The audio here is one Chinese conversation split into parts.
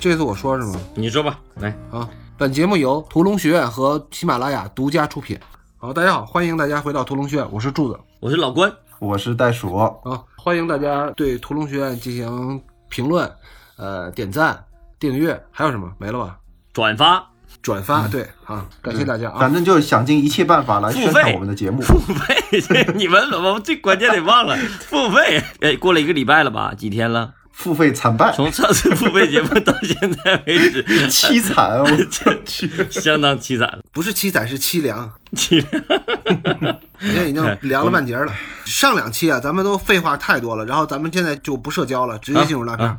这次我说是吗？你说吧，来，啊，本节目由屠龙学院和喜马拉雅独家出品。好，大家好，欢迎大家回到屠龙学院，我是柱子我是老关，我是袋鼠，啊，欢迎大家对屠龙学院进行评论，呃，点赞、订阅，还有什么？没了吧？转发转发，对啊，感谢大家啊反。正就是想尽一切办法来宣传付费我们的节目。付费，你们怎么最关键得忘了付费？哎，过了一个礼拜了吧？几天了？付费惨败，从上次付费节目到现在为止，凄惨，我。去，相当凄惨。了。不是凄惨，是凄凉，凄凉。现在已经凉了半截了。上两期啊，咱们都废话太多了，然后咱们现在就不社交了，直接进入拉片。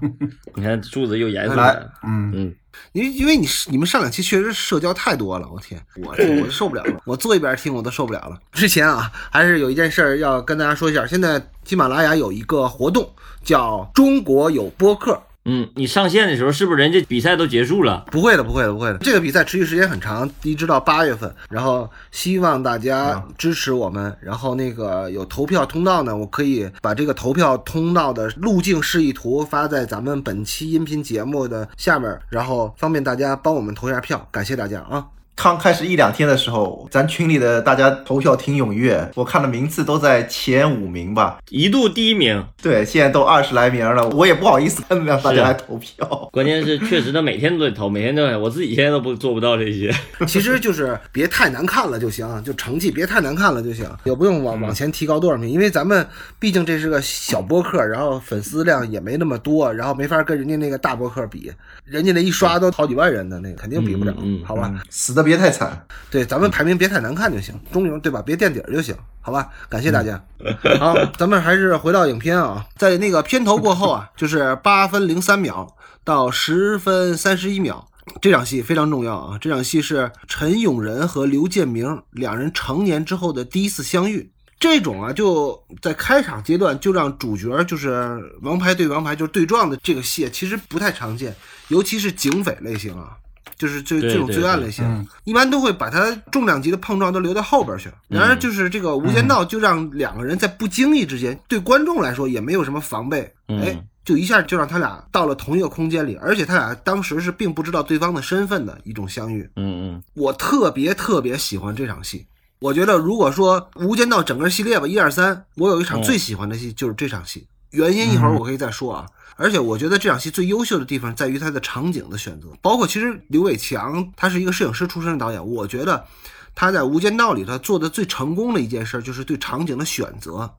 你看柱子又严肃来了，，嗯，嗯，因为因为你你们上两期确实社交太多了，我天，我我受不了了，我坐一边听我都受不了了。之前啊，还是有一件事儿要跟大家说一下，现在喜马拉雅有一个活动，叫中国有播客。嗯，你上线的时候是不是人家比赛都结束了？不会的，不会的，不会的。这个比赛持续时间很长，一直到八月份。然后希望大家支持我们。然后那个有投票通道呢，我可以把这个投票通道的路径示意图发在咱们本期音频节目的下面，然后方便大家帮我们投一下票。感谢大家啊！刚开始一两天的时候，咱群里的大家投票挺踊跃，我看的名次都在前五名吧。一度第一名，对，现在都二十来名了，我也不好意思 让大家来投票。关键是确实他每天都得投，每天都得，我自己现在都不做不到这些。其实就是别太难看了就行，就成绩别太难看了就行，也不用往往前提高多少名，因为咱们毕竟这是个小播客，然后粉丝量也没那么多，然后没法跟人家那个大播客比，人家那一刷都好几万人的那个肯定比不了，嗯嗯好吧？死的别太惨，对，咱们排名别太难看就行，中游对吧？别垫底儿就行，好吧？感谢大家。好，咱们还是回到影片啊，在那个片头过后啊，就是八分零三秒到十分三十一秒。这场戏非常重要啊！这场戏是陈永仁和刘建明两人成年之后的第一次相遇。这种啊，就在开场阶段就让主角就是王牌对王牌就是对撞的这个戏，其实不太常见，尤其是警匪类型啊，就是这对这种罪案类型，嗯一般都会把它重量级的碰撞都留到后边去。然而，就是这个《无间道》就让两个人在不经意之间，对观众来说也没有什么防备，嗯哎，就一下就让他俩到了同一个空间里，而且他俩当时是并不知道对方的身份的一种相遇。嗯嗯，我特别特别喜欢这场戏。我觉得，如果说《无间道》整个系列吧，一二三，我有一场嗯最喜欢的戏就是这场戏。原因一会儿我可以再说啊。而且我觉得这场戏最优秀的地方在于它的场景的选择，包括其实刘伟强他是一个摄影师出身的导演，我觉得他在《无间道》里头做的最成功的一件事就是对场景的选择，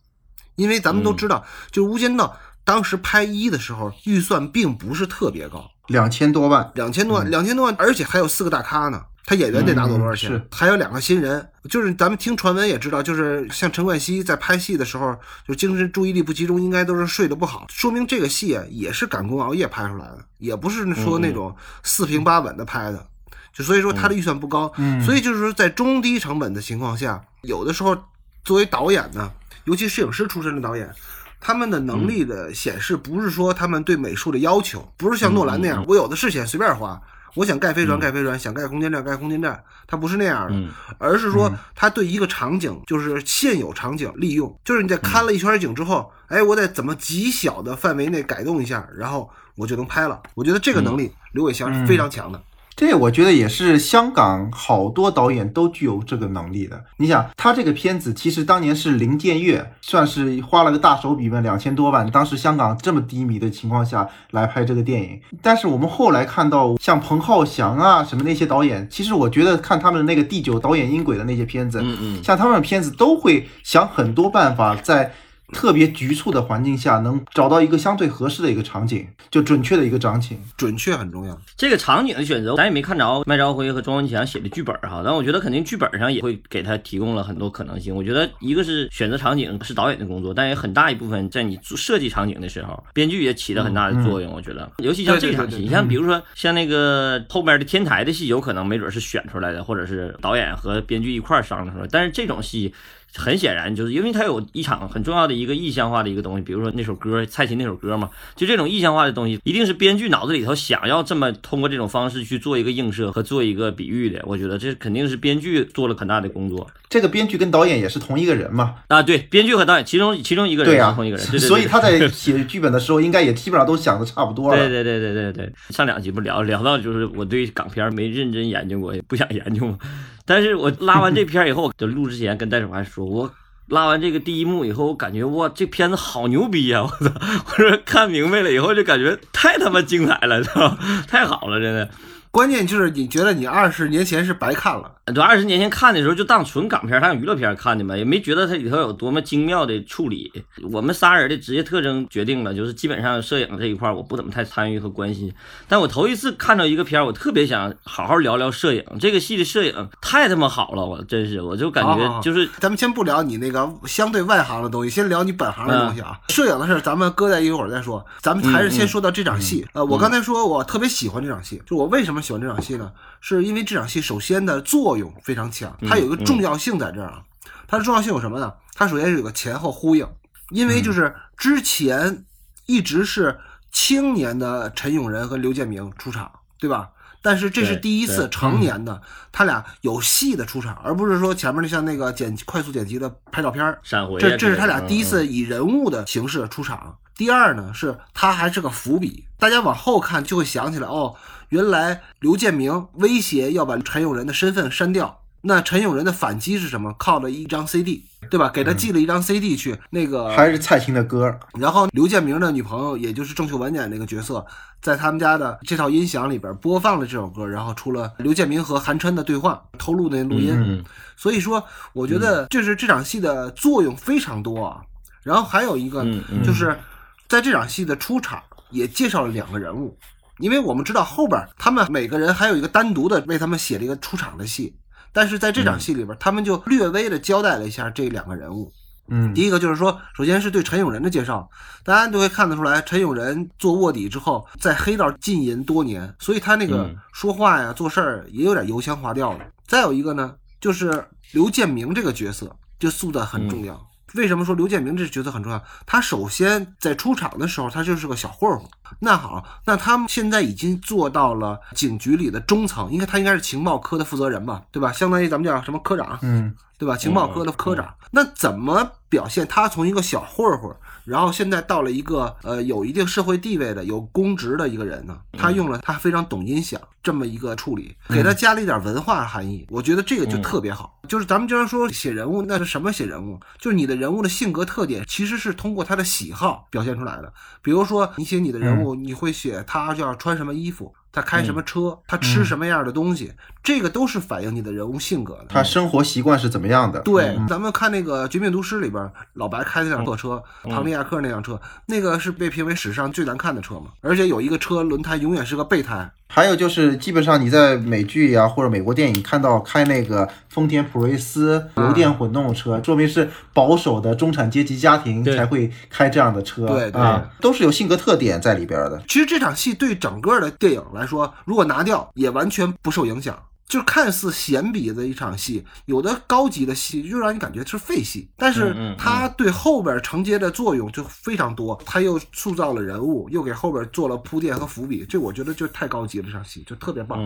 因为咱们都知道，就是《无间道》当时拍一的时候预算并不是特别高，两千多万，两千多万，两千多万，而且还有四个大咖呢。他演员得拿走多少钱？还有两个新人，就是咱们听传闻也知道，就是像陈冠希在拍戏的时候，就精神注意力不集中，应该都是睡得不好，说明这个戏啊也是赶工熬夜拍出来的，也不是说那种四平八稳的拍的。就所以说他的预算不高，所以就是说在中低成本的情况下，有的时候作为导演呢，尤其摄影师出身的导演，他们的能力的显示不是说他们对美术的要求，不是像诺兰那样，我有的是钱随便花。我想盖飞船，盖飞船；想盖空间站，盖空间站。它不是那样的，嗯而是说它对一个场景，就是现有场景利用，就是你在看了一圈景之后，哎，我得怎么极小的范围内改动一下，然后我就能拍了。我觉得这个能力，刘伟强是非常强的。这我觉得也是香港好多导演都具有这个能力的。你想，他这个片子其实当年是林建岳，算是花了个大手笔吧，两千多万。当时香港这么低迷的情况下来拍这个电影，但是我们后来看到像彭浩翔啊什么那些导演，其实我觉得看他们的那个第九导演音轨的那些片子，嗯嗯像他们的片子都会想很多办法在。特别局促的环境下，能找到一个相对合适的一个场景，就准确的一个场景。准确很重要。这个场景的选择，咱也没看着麦兆辉和庄文强写的剧本哈，但我觉得肯定剧本上也会给他提供了很多可能性。我觉得一个是选择场景是导演的工作，但也很大一部分在你做设计场景的时候，编剧也起了很大的作用。我觉得，尤其像这场戏，你像比如说像那个后面的天台的戏，有可能没准是选出来的，或者是导演和编剧一块儿商量出来，但是这种戏。很显然就是因为他有一场很重要的一个意象化的一个东西，比如说那首歌蔡琴那首歌嘛，就这种意象化的东西，一定是编剧脑子里头想要这么通过这种方式去做一个映射和做一个比喻的。我觉得这肯定是编剧做了很大的工作。这个编剧跟导演也是同一个人嘛？啊，对，编剧和导演其中其中一个人是同一个人，对对对 所以他在 写剧本的时候，应该也基本上都想的差不多了。对对对对对对，上两集不聊聊到就是我对港片没认真研究过，也不想研究嘛。但是我拉完这片以后，就录之前跟戴守还说，我拉完这个第一幕以后，我感觉哇，这片子好牛逼呀！我操，我说看明白了以后就感觉太他妈精彩了，是吧？太好了，真的。关键就是你觉得你二十年前是白看了，对二十年前看的时候就当纯港片、当娱乐片看的嘛，也没觉得它里头有多么精妙的处理。我们仨人的职业特征决定了，就是基本上摄影这一块我不怎么太参与和关心。但我头一次看到一个片，我特别想好好聊聊摄影。这个戏的摄影太他妈好了，我真是，我就感觉就是咱们先不聊你那个相对外行的东西，先聊你本行的东西啊。摄影的事咱们搁在一会儿再说，咱们还是先说到这场戏。呃，我刚才说我特别喜欢这场戏，就我为什么喜欢这场戏呢？是因为这场戏首先的作用非常强，它有一个重要性在这儿啊。它的重要性有什么呢？它首先是有个前后呼应，因为就是之前一直是青年的陈永仁和刘建明出场，对吧？但是这是第一次成年的他俩有戏的出场，而不是说前面的像那个剪快速剪辑的拍照片闪回。这这是他俩第一次以人物的形式出场。第二呢，是他还是个伏笔，大家往后看就会想起来哦。原来刘建明威胁要把陈永仁的身份删掉，那陈永仁的反击是什么？靠了一张 CD，对吧？给他寄了一张 CD 去，那个还是蔡琴的歌。然后刘建明的女朋友，也就是郑秀文演那个角色，在他们家的这套音响里边播放了这首歌，然后出了刘建明和韩琛的对话，偷录那录音。所以说，我觉得这是这场戏的作用非常多啊。然后还有一个就是在这场戏的出场也介绍了两个人物。因为我们知道后边他们每个人还有一个单独的为他们写了一个出场的戏，但是在这场戏里边，他们就略微的交代了一下这两个人物。嗯，第一个就是说，首先是对陈永仁的介绍，大家都会看得出来，陈永仁做卧底之后在黑道浸淫多年，所以他那个说话呀、做事儿也有点油腔滑调的。再有一个呢，就是刘建明这个角色就塑造很重要。为什么说刘建明这角色很重要？他首先在出场的时候，他就是个小混混。那好，那他们现在已经做到了警局里的中层，应该他应该是情报科的负责人吧，对吧？相当于咱们叫什么科长，嗯，对吧？情报科的科长。那怎么表现他从一个小混混，然后现在到了一个呃有一定社会地位的、有公职的一个人呢？他用了他非常懂音响这么一个处理，给他加了一点文化含义。我觉得这个就特别好。就是咱们经常说写人物，那是什么写人物？就是你的人物的性格特点，其实是通过他的喜好表现出来的。比如说你写你的人物。你会写他就要穿什么衣服，他开什么车，他吃什么样的东西，这个都是反映你的人物性格的。他生活习惯是怎么样的？对，咱们看那个《绝命毒师》里边，老白开那辆破车，唐尼亚克那辆车，那个是被评为史上最难看的车嘛，而且有一个车轮胎永远是个备胎。还有就是，基本上你在美剧呀或者美国电影看到开那个丰田普锐斯油电混动车，说明是保守的中产阶级家庭才会开这样的车。对啊，都是有性格特点在里边的。其实这场戏对整个的电影来说，如果拿掉也完全不受影响。就看似闲笔的一场戏，有的高级的戏就让你感觉是废戏，但是它对后边承接的作用就非常多。它又塑造了人物，又给后边做了铺垫和伏笔，这我觉得就太高级了。这场戏就特别棒。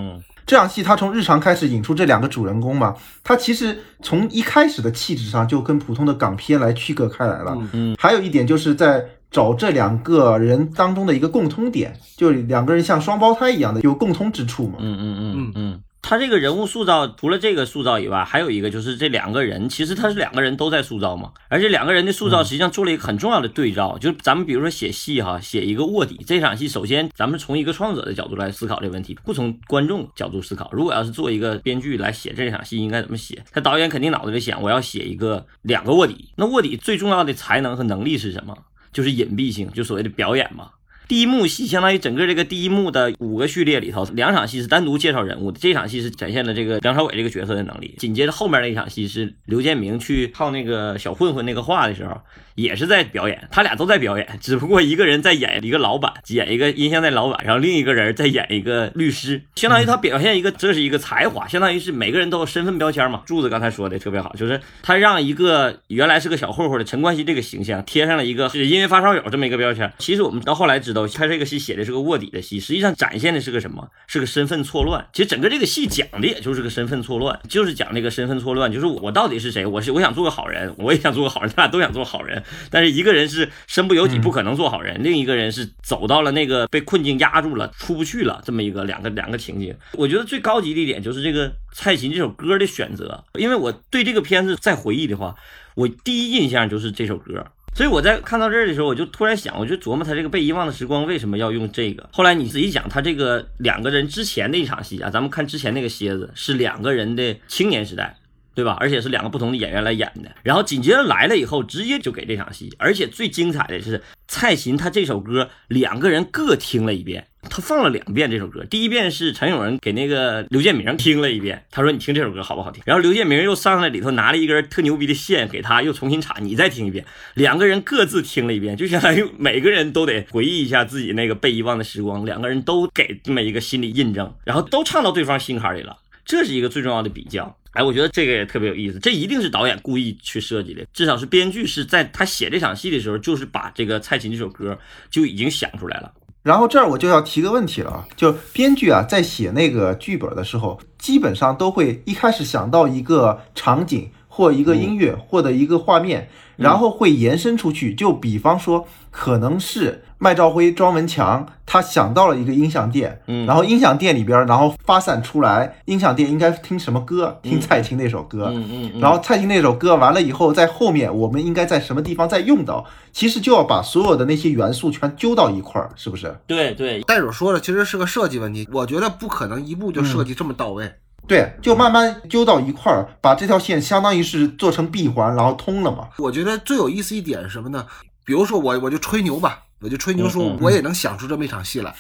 这场戏它从日常开始引出这两个主人公嘛，它其实从一开始的气质上就跟普通的港片来区隔开来了。嗯，还有一点就是在找这两个人当中的一个共通点，就两个人像双胞胎一样的有共通之处嘛。嗯嗯嗯嗯嗯。他这个人物塑造，除了这个塑造以外，还有一个就是这两个人，其实他是两个人都在塑造嘛。而且两个人的塑造实际上做了一个很重要的对照，就是咱们比如说写戏哈，写一个卧底这场戏，首先咱们从一个创作者的角度来思考这个问题，不从观众角度思考。如果要是做一个编剧来写这场戏，应该怎么写？他导演肯定脑子里想，我要写一个两个卧底。那卧底最重要的才能和能力是什么？就是隐蔽性，就所谓的表演嘛。第一幕戏相当于整个这个第一幕的五个序列里头，两场戏是单独介绍人物的，这场戏是展现了这个梁朝伟这个角色的能力。紧接着后面那一场戏是刘建明去套那个小混混那个话的时候，也是在表演，他俩都在表演，只不过一个人在演一个老板，演一个音像店老板，然后另一个人在演一个律师，相当于他表现一个这是一个才华，相当于是每个人都有身份标签嘛。柱子刚才说的特别好，就是他让一个原来是个小混混的陈冠希这个形象贴上了一个是因为发烧友这么一个标签。其实我们到后来知道，他这个戏写的是个卧底的戏，实际上展现的是个什么？是个身份错乱。其实整个这个戏讲的也就是个身份错乱，就是讲那个身份错乱，就是我到底是谁？我是我想做个好人，我也想做个好人，他俩都想做好人，但是一个人是身不由己不可能做好人，另一个人是走到了那个被困境压住了出不去了这么一个两个两个情景。我觉得最高级的一点就是这个蔡琴这首歌的选择，因为我对这个片子再回忆的话，我第一印象就是这首歌。所以我在看到这儿的时候，我就突然想，我就琢磨他这个被遗忘的时光为什么要用这个。后来你仔细讲，他这个两个人之前的一场戏啊，咱们看之前那个蝎子是两个人的青年时代，对吧？而且是两个不同的演员来演的。然后紧接着来了以后，直接就给这场戏，而且最精彩的是蔡琴他这首歌两个人各听了一遍。他放了两遍这首歌，第一遍是陈永仁给那个刘建明听了一遍，他说你听这首歌好不好听？然后刘建明又上来里头拿了一根特牛逼的线给他，又重新插，你再听一遍，两个人各自听了一遍，就相当于每个人都得回忆一下自己那个被遗忘的时光，两个人都给这么一个心理印证，然后都唱到对方心坎里了，这是一个最重要的比较。哎，我觉得这个也特别有意思，这一定是导演故意去设计的，至少是编剧是在他写这场戏的时候，就是把这个蔡琴这首歌就已经想出来了。然后这儿我就要提个问题了啊，就编剧啊在写那个剧本的时候，基本上都会一开始想到一个场景或一个音乐或者一个画面，然后会延伸出去。就比方说，可能是麦兆辉、庄文强他想到了一个音响店，嗯然后音响店里边，然后发散出来，音响店应该听什么歌？听蔡琴那首歌，嗯嗯嗯，然后蔡琴那首歌完了以后，在后面我们应该在什么地方再用到？其实就要把所有的那些元素全揪到一块儿，是不是？对对，袋主说的其实是个设计问题，我觉得不可能一步就设计这么到位。对，就慢慢揪到一块儿，把这条线相当于是做成闭环，然后通了嘛。我觉得最有意思一点是什么呢？比如说我我就吹牛吧，我就吹牛说我也能想出这么一场戏来，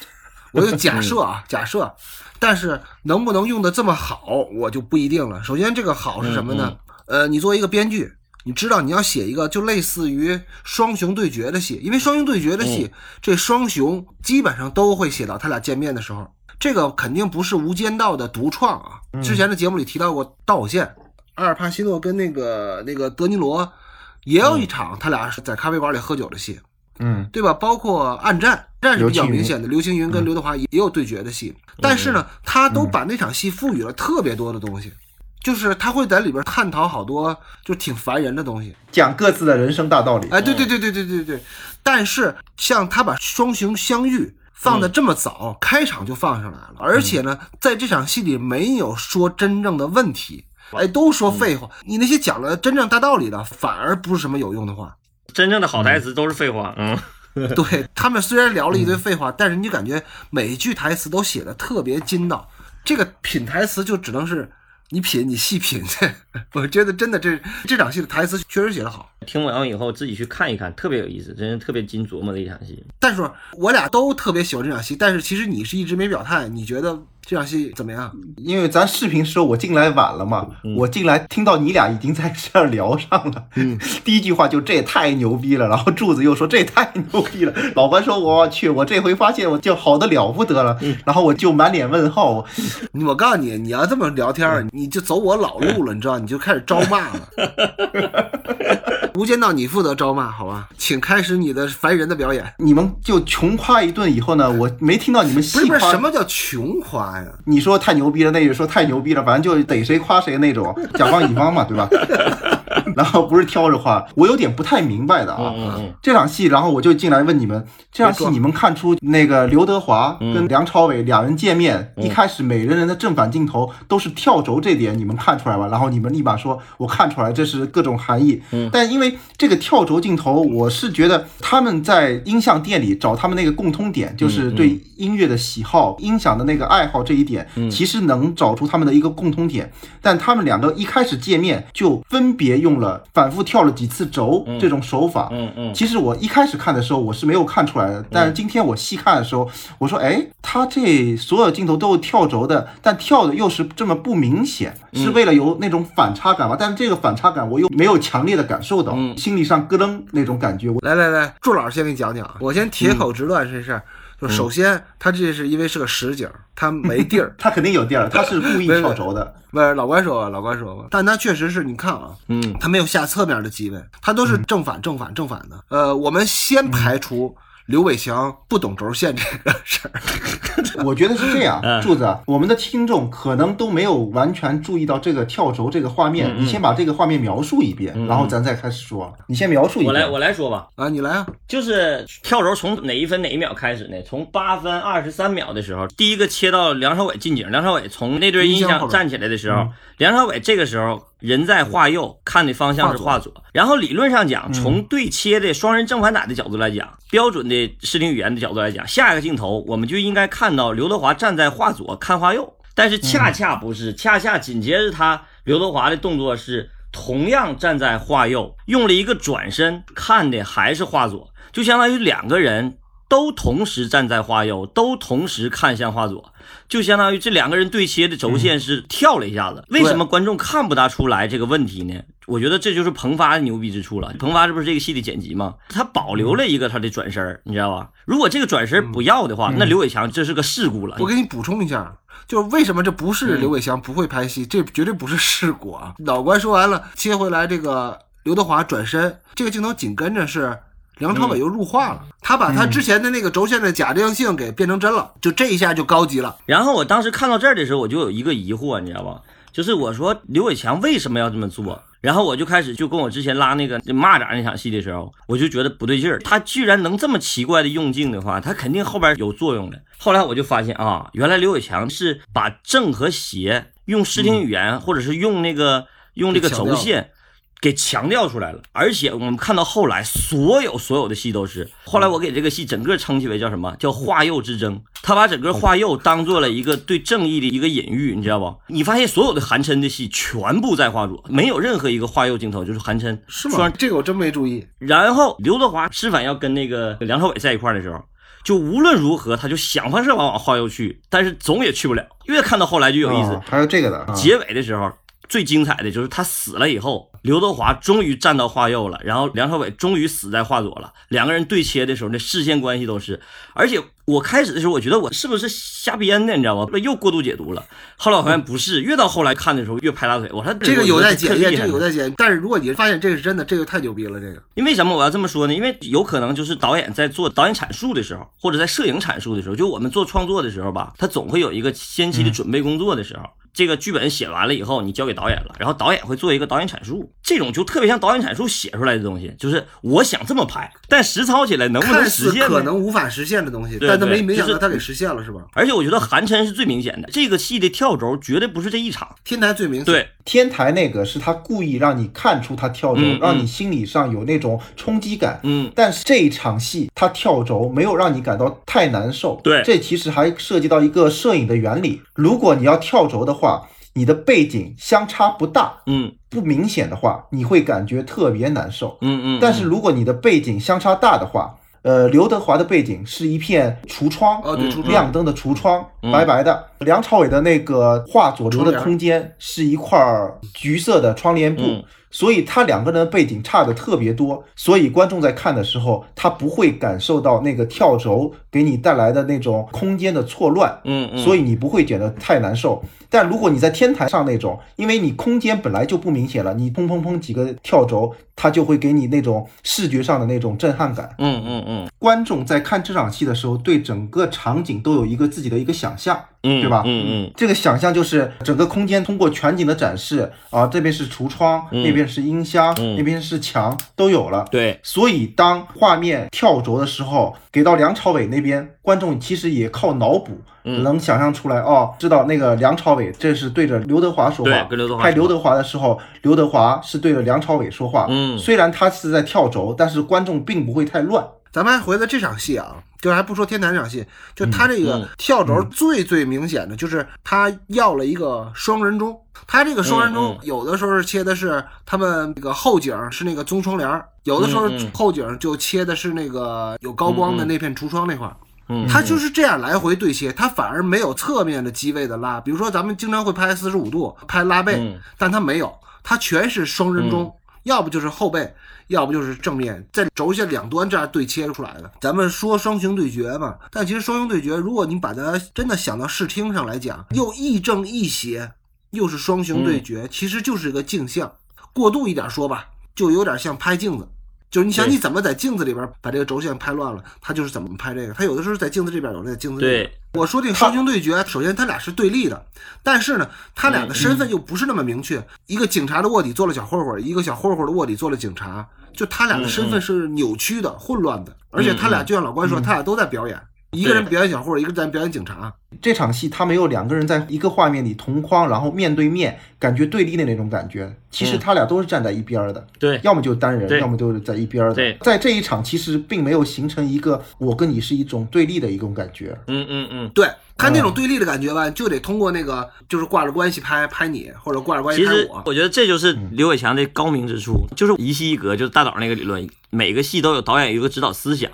我就假设啊 假设，但是能不能用的这么好，我就不一定了。首先这个好是什么呢？呃，你作为一个编剧。你知道你要写一个就类似于双雄对决的戏，因为双雄对决的戏，这双雄基本上都会写到他俩见面的时候，这个肯定不是《无间道》的独创啊。之前的节目里提到过《道火线》，阿尔帕西诺跟那个那个德尼罗也有一场他俩是在咖啡馆里喝酒的戏，嗯对吧？包括《暗战》，战是比较明显的，刘青云跟刘德华也也有对决的戏，但是呢，他都把那场戏赋予了特别多的东西，就是他会在里边探讨好多就挺烦人的东西。讲各自的人生大道理。哎，对对对对对对对。但是像他把双雄相遇放的这么早，开场就放上来了，而且呢，在这场戏里没有说真正的问题，哎，都说废话。你那些讲了真正大道理的，反而不是什么有用的话。真正的好台词都是废话，嗯。对他们虽然聊了一堆废话，但是你感觉每一句台词都写的特别筋道。这个品台词就只能是你品，你细品去。我觉得真的这这场戏的台词确实写得好。听完以后自己去看一看，特别有意思，真是特别经琢磨的一场戏。但是我俩都特别喜欢这场戏，但是其实你是一直没表态，你觉得这场戏怎么样？因为咱视频时候我进来晚了嘛，我进来听到你俩已经在这儿聊上了。嗯，第一句话就这也太牛逼了，然后柱子又说这也太牛逼了，老关说我去，我这回发现我就好的了不得了，然后我就满脸问号。我我告诉你，你要这么聊天儿，你就走我老路了，你知道，你就开始招骂了。无间道你负责招骂，好吧？请开始你的烦人的表演。你们就穷夸一顿以后呢，我没听到你们细夸。是不是，什么叫穷夸呀？你说太牛逼了，那也说太牛逼了，反正就逮谁夸谁那种，甲方乙方嘛，对吧？然后不是挑着画，我有点不太明白的啊。嗯嗯这场戏，然后我就进来问你们，这场戏你们看出那个刘德华跟梁朝伟两人见面，一开始每个人的正反镜头都是跳轴，这点你们看出来吧？然后你们立马说，我看出来这是各种含义。但因为这个跳轴镜头，我是觉得他们在音像店里找他们那个共通点，就是对音乐的喜好、音响的那个爱好这一点，其实能找出他们的一个共通点。但他们两个一开始见面就分别用了了，反复跳了几次轴这种手法。嗯嗯，其实我一开始看的时候我是没有看出来的，但是今天我细看的时候，我说，哎，他这所有镜头都是跳轴的，但跳的又是这么不明显，是为了有那种反差感吗？但是这个反差感我又没有强烈的感受到，心理上咯噔那种感觉。来来来，祝老师先给你讲讲，我先铁口直断这事儿。就首先，他这是因为是个实景，他没 地儿，他肯定有地儿，他是故意 跳轴的。不是老关说吧，老关说吧，但他确实是你看啊，嗯，他没有下侧面的机位，他都是正反正反正反的。呃，我们先排除。刘伟强不懂轴线这个事儿，我觉得是这样，柱子，我们的听众可能都没有完全注意到这个跳轴这个画面。你先把这个画面描述一遍，然后咱再开始说。你先描述一遍。我来，我来说吧。啊，你来啊。就是跳轴从哪一分哪一秒开始呢？从八分二十三秒的时候，第一个切到梁朝伟近景。梁朝伟从那对音箱站起来的时候，梁朝伟这个时候。人在画右，看的方向是画左。然后理论上讲，从对切的双人正反打的角度来讲，标准的视听语言的角度来讲，下一个镜头我们就应该看到刘德华站在画左看画右。但是恰恰不是，恰恰紧接着他刘德华的动作是同样站在画右，用了一个转身看的还是画左，就相当于两个人都同时站在花右，都同时看向花左。就相当于这两个人对切的轴线是跳了一下子，为什么观众看不大出来这个问题呢？我觉得这就是彭发的牛逼之处了。彭发这不是这个戏的剪辑吗？他保留了一个他的转身，你知道吧？如果这个转身不要的话，那刘伟强这是个事故了。我给你补充一下，就是为什么这不是刘伟强不会拍戏，这绝对不是事故啊！老关说完了，切回来这个刘德华转身，这个镜头紧跟着是。梁朝伟又入画了，他把他之前的那个轴线的假定性给变成真了，就这一下就高级了。然后我当时看到这儿的时候，我就有一个疑惑，你知道吧？就是我说刘伟强为什么要这么做？然后我就开始就跟我之前拉那个蚂蚱那场戏的时候，我就觉得不对劲儿。他居然能这么奇怪的用镜的话，他肯定后边有作用的。后来我就发现啊，原来刘伟强是把正和邪用视听语言，或者是用那个用这个轴线。给强调出来了，而且我们看到后来所有所有的戏都是，后来我给这个戏整个称其为叫什么叫化右之争，他把整个化右当做了一个对正义的一个隐喻，你知道不？你发现所有的韩琛的戏全部在化左，没有任何一个化右镜头，就是韩琛是吗？这个我真没注意。然后刘德华施反要跟那个梁朝伟在一块的时候，就无论如何他就想方设法往化右去，但是总也去不了。越看到后来就有意思，还有这个的结尾的时候。最精彩的就是他死了以后，刘德华终于站到画右了，然后梁朝伟终于死在画左了。两个人对切的时候，那视线关系都是。而且我开始的时候，我觉得我是不是瞎编的，你知道吗？又过度解读了。后来我发现不是，越到后来看的时候越拍大腿。我说这个有待检验，这个有待检验。但是如果你发现这是真的，这个太牛逼了。这个因为什么我要这么说呢？因为有可能就是导演在做导演阐述的时候，或者在摄影阐述的时候，就我们做创作的时候吧，他总会有一个先期的准备工作的时候。这个剧本写完了以后，你交给导演了，然后导演会做一个导演阐述，这种就特别像导演阐述写出来的东西，就是我想这么拍，但实操起来能不能实现？可能无法实现的东西，但他没没想到他给实现了，是吧？而且我觉得韩琛是最明显的，这个戏的跳轴绝对不是这一场，天台最明显。对，天台那个是他故意让你看出他跳轴，让你心理上有那种冲击感。嗯，但是这一场戏他跳轴没有让你感到太难受。对，这其实还涉及到一个摄影的原理，如果你要跳轴的话。你的背景相差不大，嗯，不明显的话，你会感觉特别难受，嗯嗯。但是如果你的背景相差大的话，呃，刘德华的背景是一片橱窗，哦对，亮灯的橱窗，白白的。梁朝伟的那个画左流的空间是一块橘色的窗帘布。所以他两个人的背景差的特别多，所以观众在看的时候，他不会感受到那个跳轴给你带来的那种空间的错乱，嗯嗯，所以你不会觉得太难受。但如果你在天台上那种，因为你空间本来就不明显了，你砰砰砰几个跳轴，它就会给你那种视觉上的那种震撼感，嗯嗯嗯。观众在看这场戏的时候，对整个场景都有一个自己的一个想象。对吧？嗯嗯，这个想象就是整个空间通过全景的展示啊，这边是橱窗，那边是音箱，那边是墙，都有了。对，所以当画面跳轴的时候，给到梁朝伟那边，观众其实也靠脑补能想象出来哦，知道那个梁朝伟这是对着刘德华说话，跟刘德华拍刘德华的时候，刘德华是对着梁朝伟说话。嗯，虽然他是在跳轴，但是观众并不会太乱。咱们还回到这场戏啊，就还不说天台这场戏，就他这个嗯跳轴最最明显的就是他要了一个双人中，他这个双人中嗯嗯。有的时候是切的是他们那个后景是那个棕窗帘，有的时候后景就切的是那个有高光的那片橱窗那块儿。嗯，它就是这样来回对切，他反而没有侧面的机位的拉。比如说咱们经常会拍四十五度拍拉背，嗯。但他没有，他全是双人中，要不就是后背，要不就是正面，在轴线两端这样对切出来的。咱们说双雄对决嘛，但其实双雄对决，如果你把它真的想到视听上来讲，又亦正亦邪，又是双雄对决，其实就是一个镜像。过度一点说吧，就有点像拍镜子。就是你想你怎么在镜子里边把这个轴线拍乱了，他就是怎么拍这个。他有的时候在镜子这边，有的在镜子这边。对，我说这个双雄对决，首先他俩是对立的，但是呢，他俩的身份又不是那么明确。一个警察的卧底做了小混混，一个小混混的卧底做了警察，就他俩的身份是扭曲的、混乱的，而且他俩就像老关说，他俩都在表演，一个人表演小混混，一个在表演警察。这场戏他没有两个人在一个画面里同框，然后面对面，感觉对立的那种感觉。其实他俩都是站在一边儿的，对，要么就单人，要么就是在一边儿的对。在这一场，其实并没有形成一个我跟你是一种对立的一种感觉。嗯嗯嗯。对他那种对立的感觉吧，就得通过那个就是挂着关系拍拍你，或者挂着关系其实拍我。我觉得这就是刘伟强的高明之处，就是一戏一格，就是大导那个理论，每个戏都有导演有一个指导思想。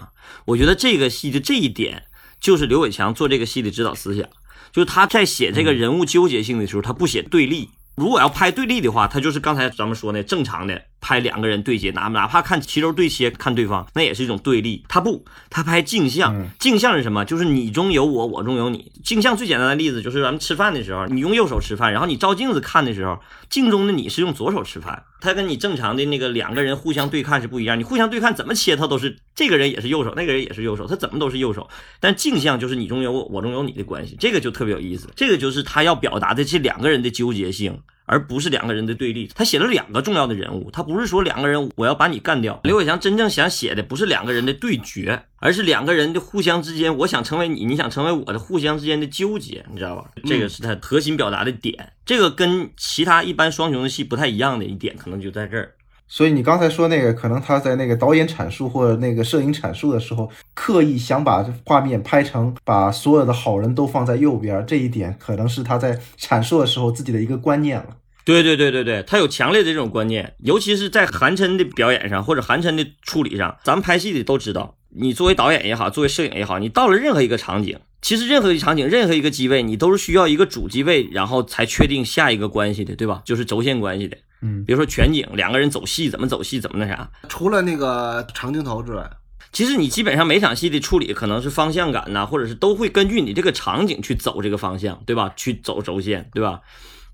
我觉得这个戏的这一点，就是刘伟强做这个戏的指导思想，就是他在写这个人物纠结性的时候，他不写对立。如果要拍对立的话，他就是刚才咱们说的正常的拍两个人对接，哪哪怕看齐轴对切看对方，那也是一种对立。他不，他拍镜像，镜像是什么？就是你中有我，我中有你。镜像最简单的例子就是咱们吃饭的时候，你用右手吃饭，然后你照镜子看的时候，镜中的你是用左手吃饭，他跟你正常的那个两个人互相对看是不一样。你互相对看怎么切，他都是这个人也是右手，那个人也是右手，他怎么都是右手。但镜像就是你中有我，我中有你的关系，这个就特别有意思。这个就是他要表达的这两个人的纠结性。而不是两个人的对立，他写了两个重要的人物，他不是说两个人我要把你干掉。刘伟强真正想写的不是两个人的对决，而是两个人的互相之间，我想成为你，你想成为我的互相之间的纠结，你知道吧？这个是他核心表达的点。这个跟其他一般双雄的戏不太一样的一点，可能就在这儿。所以你刚才说那个，可能他在那个导演阐述或者那个摄影阐述的时候，刻意想把画面拍成把所有的好人都放在右边，这一点可能是他在阐述的时候自己的一个观念了。对对对对对，他有强烈的这种观念，尤其是在韩琛的表演上或者韩琛的处理上，咱们拍戏的都知道，你作为导演也好，作为摄影也好，你到了任何一个场景，其实任何一个场景、任何一个机位，你都是需要一个主机位，然后才确定下一个关系的，对吧？就是轴线关系的。嗯，比如说全景，两个人走戏怎么走戏，怎么那啥。除了那个长镜头之外，其实你基本上每场戏的处理可能是方向感呐、或者是都会根据你这个场景去走这个方向，对吧？去走轴线，对吧？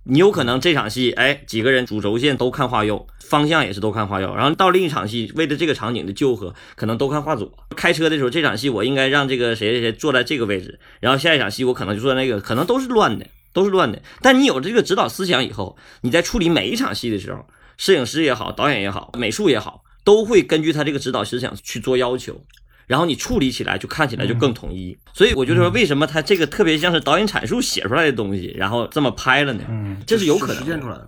你有可能这场戏，哎，几个人主轴线都看画右，方向也是都看画右，然后到另一场戏，为了这个场景的纠合，可能都看画左。开车的时候，这场戏我应该让这个谁谁谁坐在这个位置，然后下一场戏我可能就坐在那个，可能都是乱的，都是乱的。但你有这个指导思想以后，你在处理每一场戏的时候，摄影师也好，导演也好，美术也好，都会根据他这个指导思想去做要求。然后你处理起来就看起来就更统一，所以我就说为什么他这个特别像是导演阐述写出来的东西，然后这么拍了呢？嗯，这是有可能的实现出来的。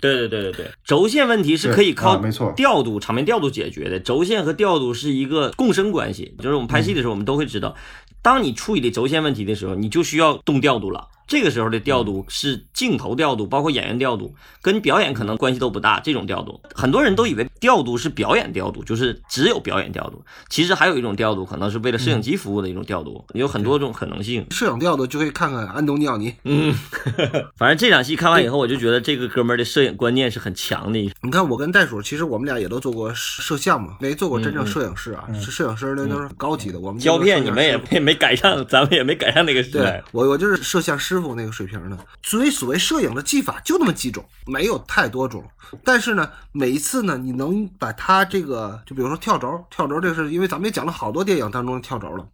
对对对对对，轴线问题是可以靠啊没错调度、场面调度解决的。轴线和调度是一个共生关系，就是我们拍戏的时候，我们都会知道，当你处理的轴线问题的时候，你就需要动调度了。这个时候的调度是镜头调度，包括演员调度，跟表演可能关系都不大。这种调度，很多人都以为调度是表演调度，就是只有表演调度。其实还有一种调度，可能是为了摄影机服务的一种调度，有很多种可能性。摄影调度就可以看看安东尼奥尼。嗯，反正这场戏看完以后，我就觉得这个哥们儿的摄影观念是很强的。你看我跟袋鼠，其实我们俩也都做过摄像嘛，没做过真正摄影师啊。是摄影师那都是高级的，我们胶片你们也没没赶上，咱们也没赶上那个时对代。我，我就是摄像师傅那个水平的。所以所谓摄影的技法就那么几种，没有太多种。但是呢，每一次呢，你能把它这个，就比如说跳轴，跳轴这个是因为咱们也讲了好多电影当中的跳轴了，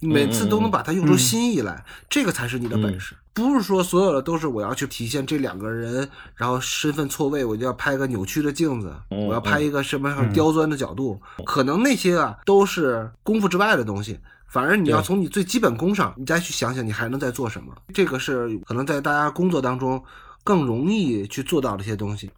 每次都能把它用出新意来，这个才是你的本事。不是说所有的都是我要去体现这两个人，然后身份错位，我就要拍个扭曲的镜子，我要拍一个什么样刁钻的角度，可能那些啊都是功夫之外的东西。反而你要从你最基本功上，你再去想想你还能再做什么。这个是可能在大家工作当中更容易去做到的一些东西。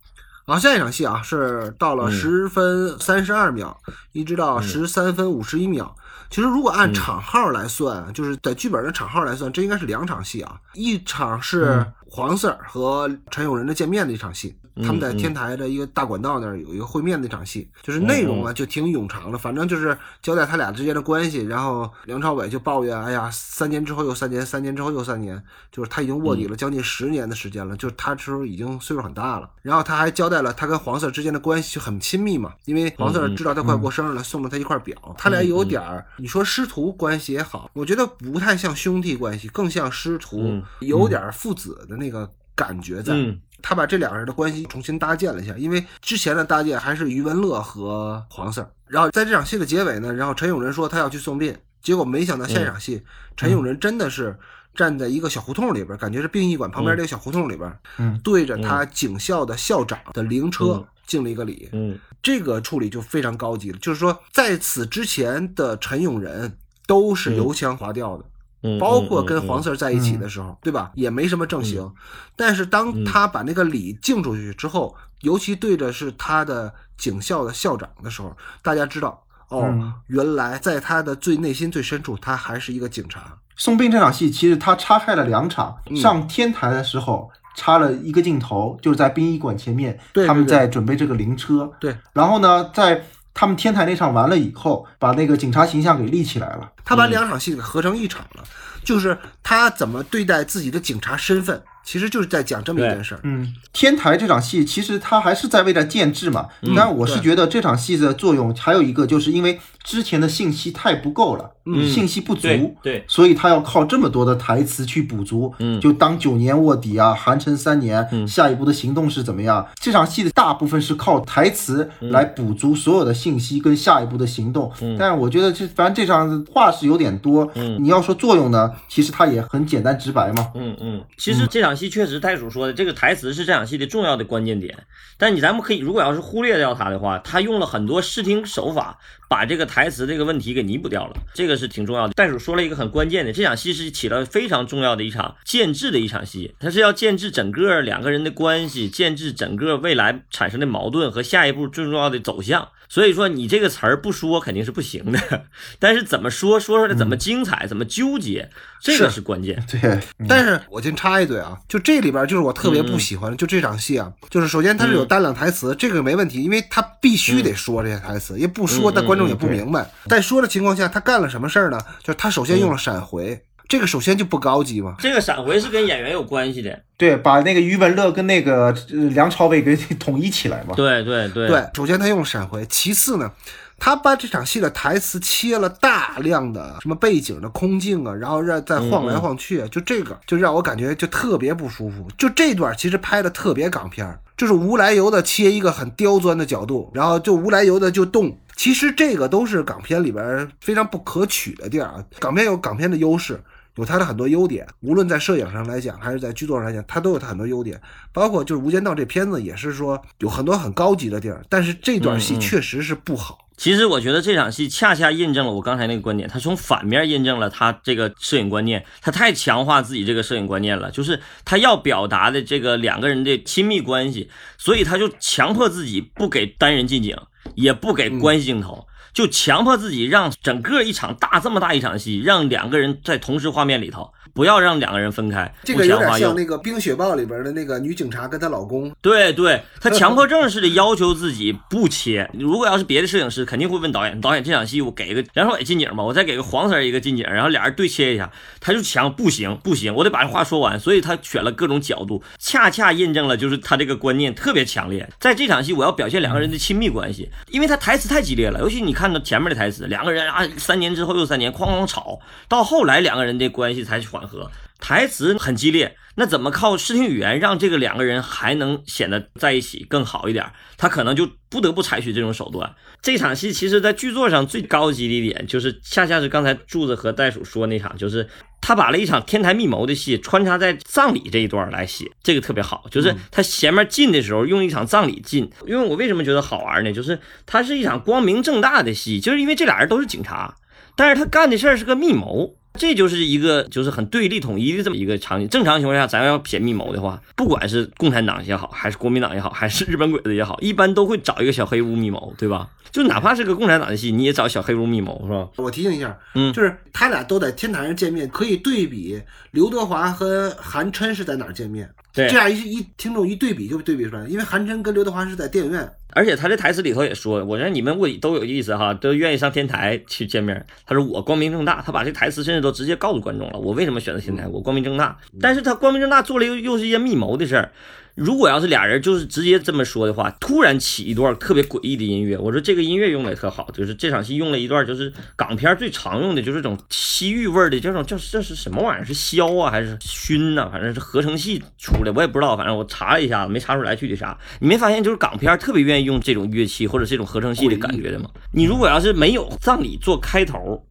然后下一场戏啊，是到了嗯十分三十二秒，一直到十三分五十一秒。其实如果按嗯场号来算，就是在剧本的场号来算，这应该是两场戏啊。一场是嗯黄 Sir 和陈永仁的见面的一场戏，嗯他们在天台的一个大管道那儿有一个会面的一场戏，就是内容嗯啊就挺冗长的，反正就是交代他俩之间的关系。然后梁朝伟就抱怨，哎呀，三年之后又三年，三年之后又三年，就是他已经卧底嗯了将近十年的时间了，就是他时候已经岁数很大了。然后他还交代了他跟黄 Sir 之间的关系就很亲密嘛，因为黄 Sir 嗯知道他快过生日了，送了他一块表，他俩有点儿，你说师徒关系也好，我觉得不太像兄弟关系，更像师徒嗯，有点父子的那个感觉在。嗯他把这两个人的关系重新搭建了一下，因为之前的搭建还是余文乐和黄 Sir。然后在这场戏的结尾呢，然后陈永仁说他要去送殡，结果没想到下一场戏，陈永仁真的是站在一个小胡同里边，感觉是殡仪馆旁边这个小胡同里边，嗯对着他警校的校长的灵车嗯敬了一个礼。嗯这个处理就非常高级了，就是说在此之前的陈永仁都是油腔滑调的。嗯，包括跟黄色 Sir 在一起的时候，对吧？也没什么正形。但是当他把那个礼敬出去之后，尤其对着是他的警校的校长的时候，大家知道，哦，嗯原来在他的最内心最深处，他还是一个警察。送殡这场戏其实他插开了两场，嗯上天台的时候插了一个镜头，就是在殡仪馆前面，对对对他们在准备这个灵车。对，然后呢，在他们天台那场完了以后，把那个警察形象给立起来了。他把两场戏给合成一场了，就是他怎么对待自己的警察身份，其实就是在讲这么一件事儿。嗯，天台这场戏其实他还是在为了建制嘛。嗯当然，我是觉得这场戏的作用还有一个，就是因为之前的信息太不够了，嗯信息不足。对对，所以他要靠这么多的台词去补足，嗯就当九年卧底啊，韩城三年，嗯下一步的行动是怎么样？这场戏的大部分是靠台词来补足所有的信息跟下一步的行动。嗯但是我觉得这反正这场话是有点多，嗯你要说作用呢，其实它也很简单直白嘛。嗯嗯，其实这场戏确实袋鼠说的，这个台词是这场戏的重要的关键点。但你咱们可以，如果要是忽略掉它的话，它用了很多视听手法，把这个台词这个问题给弥补掉了，这个是挺重要的。袋鼠说了一个很关键的，这场戏是起了非常重要的一场建制的一场戏，它是要建制整个两个人的关系，建制整个未来产生的矛盾和下一步最重要的走向。所以说你这个词儿不说肯定是不行的，但是怎么说，说出来怎么精彩，怎么纠结，这个是是关键。对，嗯但是我先插一嘴啊，就这里边就是我特别不喜欢的，就这场戏啊，就是首先它是有单两台词，这个没问题，因为他必须得说这些台词，因为不说，嗯但观众也不明白。在说的情况下，他干了什么事儿呢？就是他首先用了闪回，这个首先就不高级嘛。这个闪回是跟演员有关系的，对，把那个余文乐跟那个呃梁朝伟给统一起来嘛。对对对对，首先他用了闪回，其次呢，他把这场戏的台词切了大量的什么背景的空镜啊，然后让再晃来晃去啊，就这个就让我感觉就特别不舒服。就这段其实拍的特别港片儿，就是无来由的切一个很刁钻的角度，然后就无来由的就动。其实这个都是港片里边非常不可取的地儿啊。港片有港片的优势。有它的很多优点，无论在摄影上来讲，还是在剧作上来讲，它都有它很多优点。包括就是《无间道》这片子也是说有很多很高级的地儿，但是这段戏确实是不好。其实我觉得这场戏恰恰印证了我刚才那个观点，他从反面印证了他这个摄影观念，他太强化自己这个摄影观念了，就是他要表达的这个两个人的亲密关系，所以他就强迫自己不给单人近景，也不给关系镜头。就强迫自己让整个一场大这么大一场戏，让两个人在同时画面里头，不要让两个人分开，这个有点像那个《冰雪暴》里边的那个女警察跟她老公，对对，她强迫症似的要求自己不切。如果要是别的摄影师，肯定会问导演：导演这场戏我给个梁朝伟近景吧，我再给个黄 Sir 一个近景，然后俩人对切一下。他就强不行不行，我得把这话说完。所以他选了各种角度，恰恰印证了就是他这个观念特别强烈。在这场戏，我要表现两个人的亲密关系，因为他台词太激烈了，尤其你看到前面的台词，两个人啊三年之后又三年，哐哐吵，到后来两个人的关系才缓和。台词很激烈，那怎么靠视听语言让这个两个人还能显得在一起更好一点？他可能就不得不采取这种手段。这场戏其实，在剧作上最高级的一点，就是恰恰是刚才柱子和袋鼠说那场，就是他把了一场天台密谋的戏穿插在葬礼这一段来写，这个特别好。就是他前面进的时候用一场葬礼进，因为我为什么觉得好玩呢？就是它是一场光明正大的戏，就是因为这俩人都是警察。但是他干的事儿是个密谋，这就是一个就是很对立统一的这么一个场景。正常情况下，咱要写密谋的话，不管是共产党也好，还是国民党也好，还是日本鬼子也好，一般都会找一个小黑屋密谋，对吧？就哪怕是个共产党的戏，你也找小黑屋密谋，是吧？我提醒一下，嗯就是他俩都在天台上见面，可以对比刘德华和韩琛是在哪见面。对这样一一听众一对比就对比出来，因为韩琛跟刘德华是在电影院。而且他这台词里头也说，我说你们卧底都有意思哈，都愿意上天台去见面。他说我光明正大，他把这台词甚至都直接告诉观众了，我为什么选择天台，我光明正大。但是他光明正大做了又又是一件密谋的事儿。如果要是俩人就是直接这么说的话，突然起一段特别诡异的音乐，我说这个音乐用的也特好，就是这场戏用了一段就是港片最常用的，就是这种西域味儿的这种叫这是什么玩意儿？是箫啊还是埙呐、反正是合成器出来，我也不知道，反正我查了一下，没查出来具体啥。你没发现就是港片特别愿意用这种乐器或者这种合成器的感觉的吗？你如果要是没有葬礼做开头，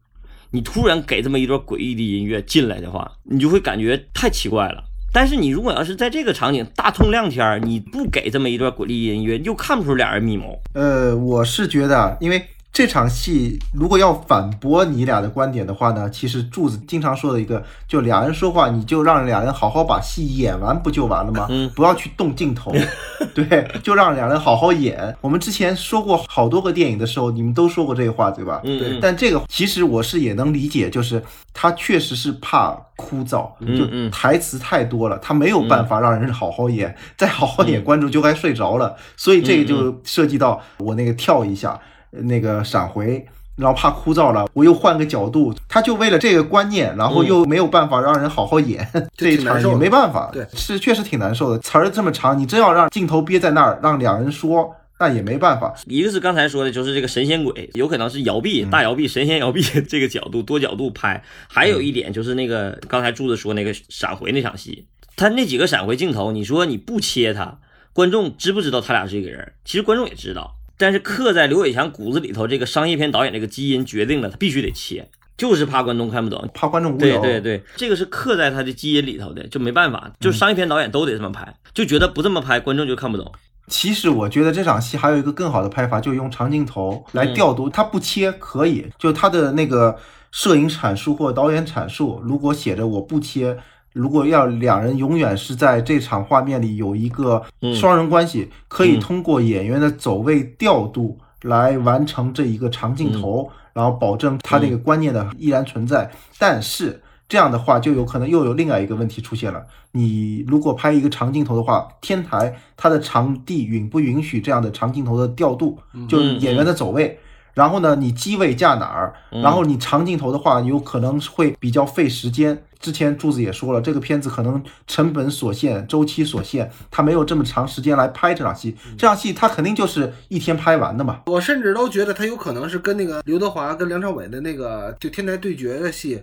你突然给这么一段诡异的音乐进来的话，你就会感觉太奇怪了。但是你如果要是在这个场景大通亮天，你不给这么一段诡异音乐，又看不出俩人密谋。呃，我是觉得，因为这场戏如果要反驳你俩的观点的话呢，其实柱子经常说的一个，就俩人说话，你就让俩人好好把戏演完不就完了吗？嗯不要去动镜头，对，就让俩人好好演。我们之前说过好多个电影的时候，你们都说过这个话，对吧？嗯嗯但这个其实我是也能理解，就是他确实是怕枯燥，就台词太多了，他没有办法让人好好演，再好好演，观众就该睡着了。所以这个就涉及到我那个跳一下，那个闪回。然后怕枯燥了，我又换个角度，他就为了这个观念，然后又没有办法让人好好演，这一场也没办法，对是确实挺难受的。词儿这么长，你真要让镜头憋在那儿，让两人说，那也没办法。一个是刚才说的，就是这个神仙鬼，有可能是摇臂、大摇臂、神仙摇臂这个角度多角度拍。还有一点就是那个刚才柱子说那个闪回那场戏，他那几个闪回镜头，你说你不切他，观众知不知道他俩是一个人？其实观众也知道，但是刻在刘伟强骨子里头，这个商业片导演这个基因决定了他必须得切，就是怕观众看不懂。怕观众无聊。对对对，这个是刻在他的基因里头的，就没办法，就商业片导演都得这么拍，就觉得不这么拍，观众就看不懂。其实我觉得这场戏还有一个更好的拍法，就用长镜头来调度，他不切可以，就他的那个摄影阐述或导演阐述，如果写着我不切。如果要两人永远是在这场画面里有一个双人关系，可以通过演员的走位调度来完成这一个长镜头，然后保证他这个观念的依然存在。但是这样的话，就有可能又有另外一个问题出现了。你如果拍一个长镜头的话，天台它的场地允不允许这样的长镜头的调度？就是演员的走位。然后呢，你机位架哪儿？然后你长镜头的话，有可能会比较费时间。之前柱子也说了，这个片子可能成本所限、周期所限，他没有这么长时间来拍这场戏。这场戏他肯定就是一天拍完的嘛。我甚至都觉得他有可能是跟那个刘德华跟梁朝伟的那个就天台对决的戏，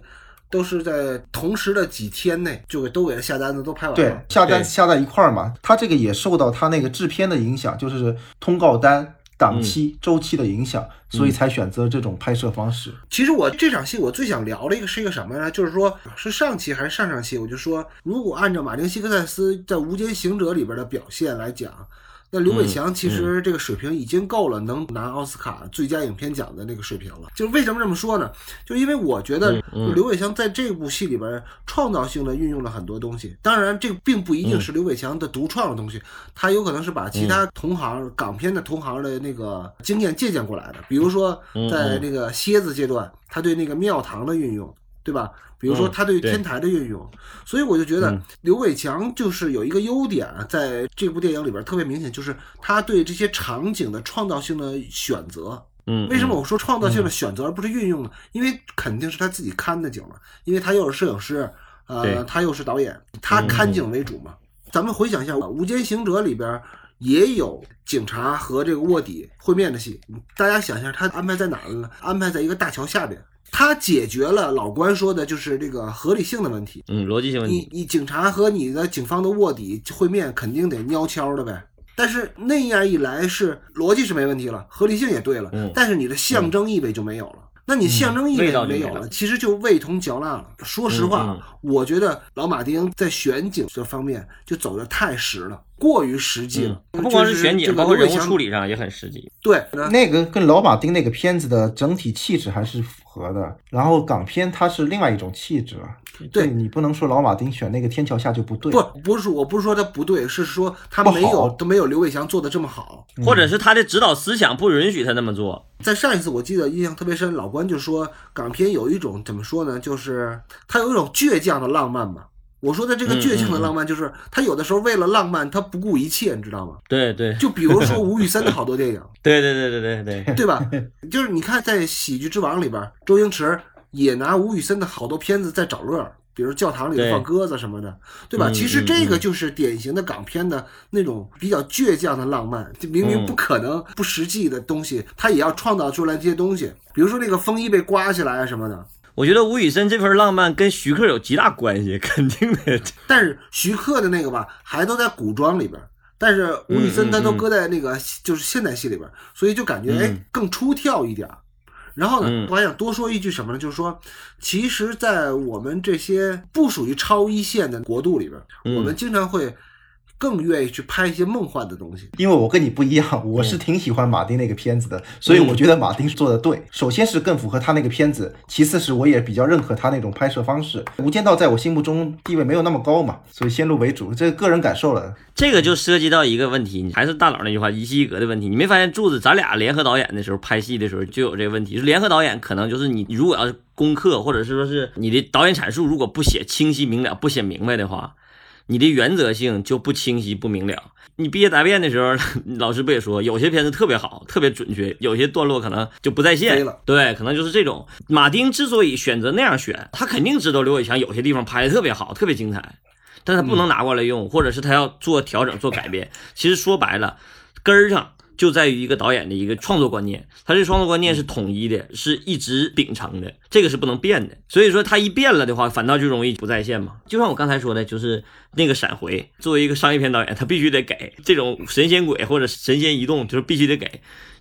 都是在同时的几天内就给都给他下单子都拍完了对了。，下单下在一块儿嘛。他这个也受到他那个制片的影响，就是通告单、档期、周期的影响，所以才选择这种拍摄方式。其实我这场戏我最想聊的一个是一个什么呢？就是说是上期还是上上期，我就说，如果按照马丁·西克塞斯在《无间行者》里边的表现来讲，那刘伟强其实这个水平已经够了，能拿奥斯卡最佳影片奖的那个水平了。就是为什么这么说呢？就因为我觉得就刘伟强在这部戏里边创造性的运用了很多东西。当然，这并不一定是刘伟强的独创的东西，他有可能是把其他同行港片的同行的那个经验借鉴过来的。比如说在那个蝎子阶段，他对那个庙堂的运用，对吧？比如说他对天台的运用，所以我就觉得刘伟强就是有一个优点啊，在这部电影里边特别明显，就是他对这些场景的创造性的选择。嗯，为什么我说创造性的选择而不是运用呢？因为肯定是他自己看的景了，因为他又是摄影师，呃，他又是导演，他看景为主嘛。咱们回想一下，《无间行者》里边也有警察和这个卧底会面的戏，大家想一下，他安排在哪儿了呢？安排在一个大桥下边。他解决了老关说的就是这个合理性的问题。嗯，逻辑性问题，你你警察和你的警方的卧底会面，肯定得喵悄的呗。但是那样一来是逻辑是没问题了，合理性也对了，嗯但是你的象征意味就没有了。那你象征意味味道就没有了，其实就味同嚼蜡了。说实话，嗯我觉得老马丁在选景这方面就走的太实了，过于实际了。嗯，不光是选景，包括人物处理上也很实际。对，那个跟老马丁那个片子的整体气质还是符合的。然后港片它是另外一种气质了，对你不能说老马丁选那个天桥下就不对。不不是我不是说他不对，是说他没有都没有刘伟强做的这么好。或者是他的指导思想不允许他那么做。在上一次我记得印象特别深，老关就说港片有一种怎么说呢，就是他有一种倔强的浪漫嘛。我说的这个嗯倔强的浪漫，就是他有的时候为了浪漫，他不顾一切，你知道吗？对对就比如说吴宇森的好多电影，对对对对对对，对吧？就是你看在《喜剧之王》里边，周星驰也拿吴宇森的好多片子在找乐儿，比如教堂里放鸽子什么的，对吧？嗯其实这个嗯就是典型的港片的那种比较倔强的浪漫，就明明嗯不可能、不实际的东西，他也要创造出来这些东西，比如说那个风衣被刮起来啊什么的。我觉得吴宇森这份浪漫跟徐克有极大关系，肯定的。但是徐克的那个吧，还都在古装里边。但是吴宇森他都搁在那个就是现代戏里边，所以就感觉哎嗯更出挑一点儿。然后呢嗯，我还想多说一句什么呢？就是说，其实，在我们这些不属于超一线的国度里边，嗯我们经常会更愿意去拍一些梦幻的东西。因为我跟你不一样，我是挺喜欢马丁那个片子的，所以我觉得马丁做的对。首先是更符合他那个片子，其次是我也比较认可他那种拍摄方式。《无间道》在我心目中地位没有那么高嘛，所以先入为主，这个个人感受了。这个就涉及到一个问题，还是大佬那句话，一戏一格的问题。你没发现柱子咱俩联合导演的时候拍戏的时候就有这个问题，是联合导演可能就是你如果要是功课，或者是说是你的导演阐述如果不写清晰明了、不写明白的话，你的原则性就不清晰不明了。你毕业答辩的时候，老师不也说，有些片子特别好，特别准确，有些段落可能就不在线了。对，可能就是这种。马丁之所以选择那样选，他肯定知道刘伟强有些地方拍的特别好，特别精彩，但他不能拿过来用，或者是他要做调整、做改变。其实说白了，根儿上就在于一个导演的一个创作观念，他这创作观念是统一的，是一直秉承的，这个是不能变的。所以说他一变了的话，反倒就容易不在线嘛。就像我刚才说的，就是那个闪回，作为一个商业片导演，他必须得给这种神仙鬼或者神仙移动，就是必须得给。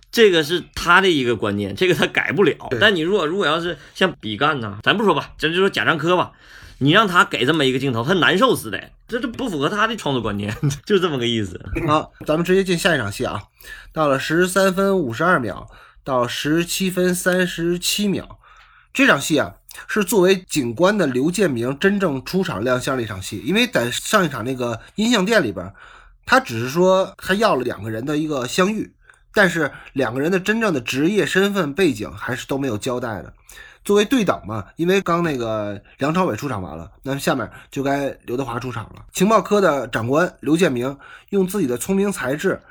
这个是他的一个观念，这个他改不了。但你如果如果要是像比干呐，咱不说吧，咱就说贾樟柯吧，你让他给这么一个镜头，他难受死的，这这不符合他的创作观念，就这么个意思。好，咱们直接进下一场戏啊。到了十三分五十二秒到十七分三十七秒，这场戏啊是作为警官的刘建明真正出场亮相的一场戏。因为在上一场那个音像店里边，他只是说他要了两个人的一个相遇，但是两个人的真正的职业身份背景还是都没有交代的。作为对等嘛，因为刚那个梁朝伟出场完了，那下面就该刘德华出场了。情报科的长官刘建明用自己的聪明才智，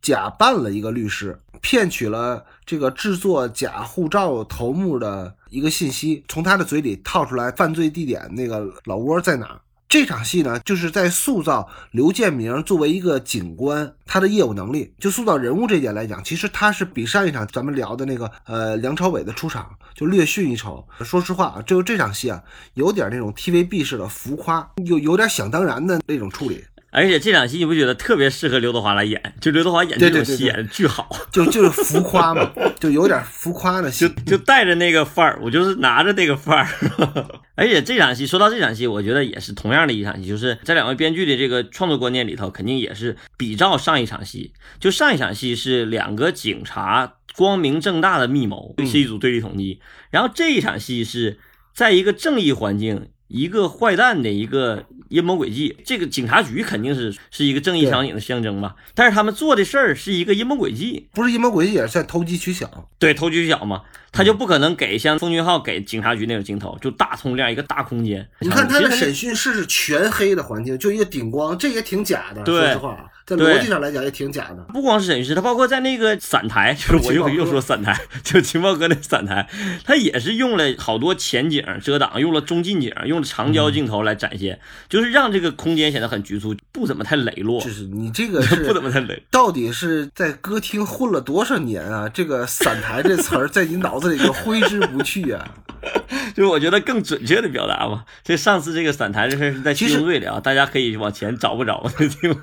假扮了一个律师，骗取了这个制作假护照头目的一个信息，从他的嘴里套出来犯罪地点那个老窝在哪。这场戏呢，就是在塑造刘建明作为一个警官，他的业务能力，就塑造人物这点来讲，其实他是比上一场咱们聊的那个呃梁朝伟的出场就略逊一筹。说实话啊，就这场戏啊，有点那种 TVB 式的浮夸，有有点想当然的那种处理。而且这场戏你不觉得特别适合刘德华来演？就刘德华演这种戏演的巨好，就就是浮夸嘛，就有点浮夸的戏，就带着那个范儿，我就是拿着那个范儿。而且这场戏，说到这场戏，我觉得也是同样的一场戏，就是在两位编剧的这个创作观念里头，肯定也是比照上一场戏。就上一场戏是两个警察光明正大的密谋，是一组对立统计，然后这一场戏是在一个正义环境。一个坏蛋的一个阴谋诡计，这个警察局肯定是是一个正义场景的象征嘛？但是他们做的事儿是一个阴谋诡计，不是阴谋诡计，也是在投机取巧。对，投机取巧嘛，他就不可能给像奉俊昊给警察局那种镜头，就大通量一个大空间。你看他的审讯室是全黑的环境，就一个顶光，这也挺假的。对说实话，在逻辑上来讲也挺假的。不光是审讯室，他包括在那个散台，就是我又又说散台，就情报哥那散台，他也是用了好多前景遮挡，用了中近景，用了长焦镜头来展现，就是让这个空间显得很局促，不怎么太磊落就，是你这个 不怎是么太磊。到底是在歌厅混了多少年啊？这个“散台”这词儿在你脑子里就挥之不去啊！就是我觉得更准确的表达嘛。这上次这个散台这事儿是在七宗罪里啊，大家可以往前找不找？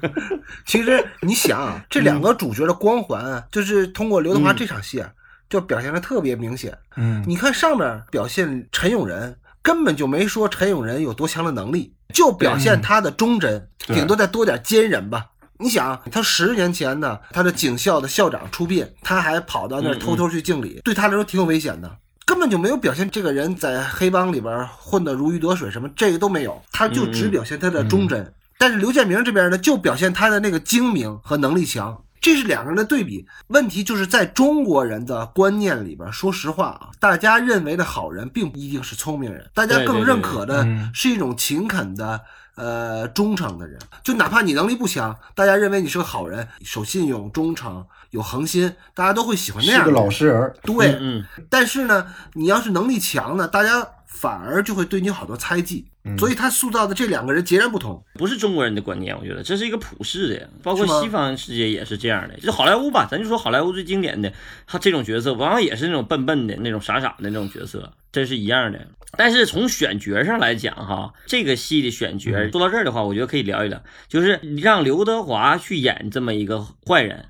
其实你想啊，这两个主角的光环啊，就是通过刘德华这场戏啊，就表现的特别明显。嗯，你看上面表现陈永仁，根本就没说陈永仁有多强的能力，就表现他的忠贞，对顶多再多点坚韧吧。你想，他十年前呢，他的警校的校长出殡，他还跑到那儿偷偷去敬礼，对他来说挺有危险的。根本就没有表现这个人在黑帮里边混得如鱼得水，什么这个都没有，他就只表现他的忠贞。但是刘建明这边呢，就表现他的那个精明和能力强，这是两个人的对比。问题就是在中国人的观念里边，说实话啊，大家认为的好人并不一定是聪明人，大家更认可的嗯是一种勤恳的。呃，忠诚的人，就哪怕你能力不强，大家认为你是个好人，守信用、忠诚、有恒心，大家都会喜欢那样的人。老实人儿。对，嗯，但是呢，你要是能力强呢，大家反而就会对你有好多猜忌。嗯所以他塑造的这两个人截然不同。不是中国人的观念，我觉得这是一个普世的，包括西方世界也是这样的。就好莱坞吧，咱就说好莱坞最经典的，他这种角色往往也是那种笨笨的、那种傻傻的那种角色，这是一样的。但是从选角上来讲，哈，这个戏的选角嗯说到这儿的话，我觉得可以聊一聊，就是让刘德华去演这么一个坏人，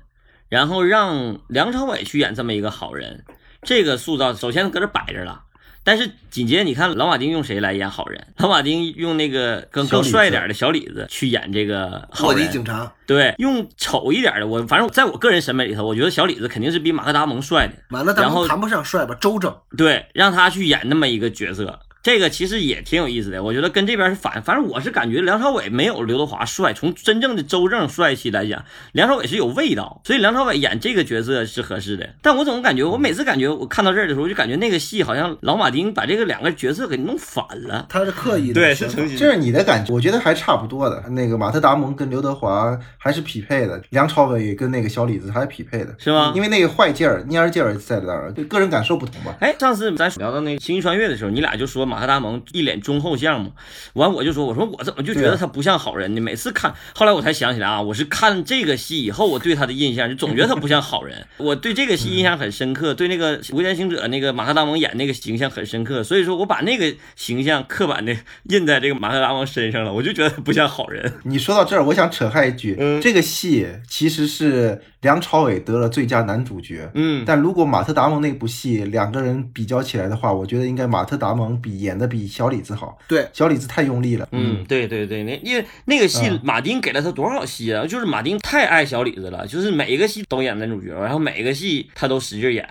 然后让梁朝伟去演这么一个好人，这个塑造首先搁这摆着了。但是紧接着你看老马丁用谁来演好人？老马丁用那个更更帅一点的小李子去演这个好卧底人，警察，对，用丑一点的，我反正在我个人审美里头，我觉得小李子肯定是比马克达蒙帅的。马特达然后谈不上帅吧，周正。对，让他去演那么一个角色，这个其实也挺有意思的。我觉得跟这边是反，反正我是感觉梁朝伟没有刘德华帅。从真正的周正帅气来讲，梁朝伟是有味道，所以梁朝伟演这个角色是合适的。但我总感觉，我每次感觉我看到这儿的时候，我就感觉那个戏好像老马丁把这个两个角色给弄反了。他是刻意的，对，是成这是你的感觉，我觉得还差不多的。那个马特·达蒙跟刘德华还是匹配的，梁朝伟跟那个小李子还是匹配的，是吗因为那个坏劲儿、蔫儿劲儿在那儿，个人感受不同吧。哎，上次咱聊到那个《星际穿越》的时候，你俩就说马特·达蒙一脸忠厚相嘛，完我就说，我说我怎么就觉得他不像好人呢？每次看，后来我才想起来啊，我是看这个戏以后，我对他的印象就总觉得他不像好人。我对这个戏印象很深刻，对那个《无间行者》那个马特·达蒙演那个形象很深刻，所以说我把那个形象刻板的印在这个马特·达蒙身上了，我就觉得他不像好人。你说到这儿，我想扯开一句，嗯这个戏其实是梁朝伟得了最佳男主角。嗯，但如果马特·达蒙那部戏两个人比较起来的话，我觉得应该马特·达蒙比演的比小李子好。对，小李子太用力了。嗯，对对对，那因为那个戏嗯马丁给了他多少戏啊？就是马丁太爱小李子了，就是每一个戏都演男主角，然后每一个戏他都使劲演，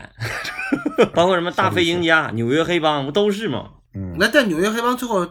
包括什么大飞行家、纽约黑帮不都是吗？嗯，那但纽约黑帮最后，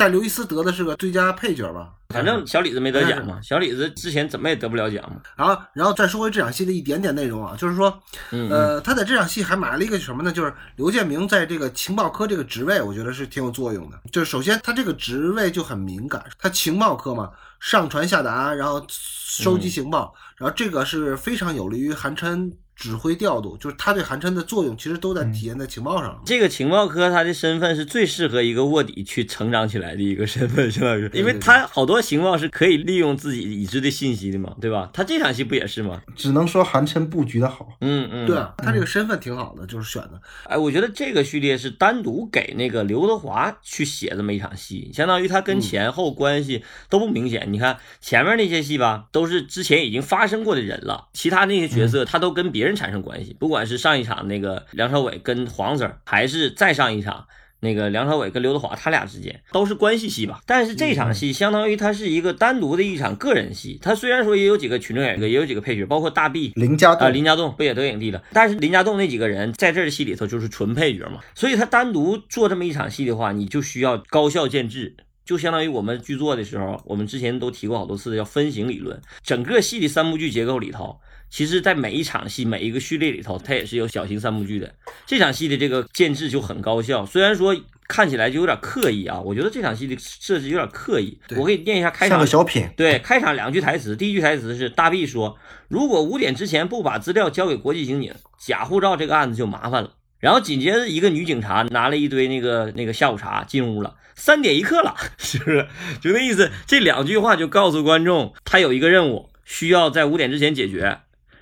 但刘易斯得的是个最佳配角吧？反正小李子没得奖嘛，小李子之前怎么也得不了奖嘛。然后，然后再说回这场戏的一点点内容啊，就是说，嗯，呃，他在这场戏还埋了一个什么呢？就是刘建明在这个情报科这个职位，我觉得是挺有作用的。就是首先他这个职位就很敏感，他情报科嘛，上传下达，然后收集情报，然后这个是非常有利于韩琛指挥调度，就是他对韩琛的作用其实都在体现在情报上。这个情报科他的身份是最适合一个卧底去成长起来的一个身份，相当于，因为他好多情报是可以利用自己已知的信息的嘛，对吧？他这场戏不也是吗？只能说韩琛布局的好。嗯嗯，对啊，他这个身份挺好的，就是选的。哎，我觉得这个序列是单独给那个刘德华去写这么一场戏，相当于他跟前后关系都不明显。你看前面那些戏吧，都是之前已经发生过的人了，其他那些角色他都跟别人产生关系，不管是上一场那个梁朝伟跟黄 Sir，还是再上一场。那个梁朝伟跟刘德华他俩之间都是关系戏吧，但是这场戏相当于它是一个单独的一场个人戏。他虽然说也有几个群众演员，也有几个配角，包括大 B，啊，林家栋，林家栋不也得影帝了？但是林家栋那几个人在这儿戏里头就是纯配角嘛，所以他单独做这么一场戏的话，你就需要高效建制。就相当于我们剧作的时候，我们之前都提过好多次，叫分形理论。整个戏的三部剧结构里头，其实在每一场戏、每一个序列里头，它也是有小型三部剧的。这场戏的这个建制就很高效，虽然说看起来就有点刻意啊，我觉得这场戏的设置有点刻意。我给你念一下开场像个小品。对，开场两句台词，第一句台词是大 B 说：“如果五点之前不把资料交给国际刑警，假护照这个案子就麻烦了。”然后紧接着一个女警察拿了一堆那个那个下午茶进屋了，三点一刻了，是不是？就那意思，这两句话就告诉观众，他有一个任务需要在五点之前解决。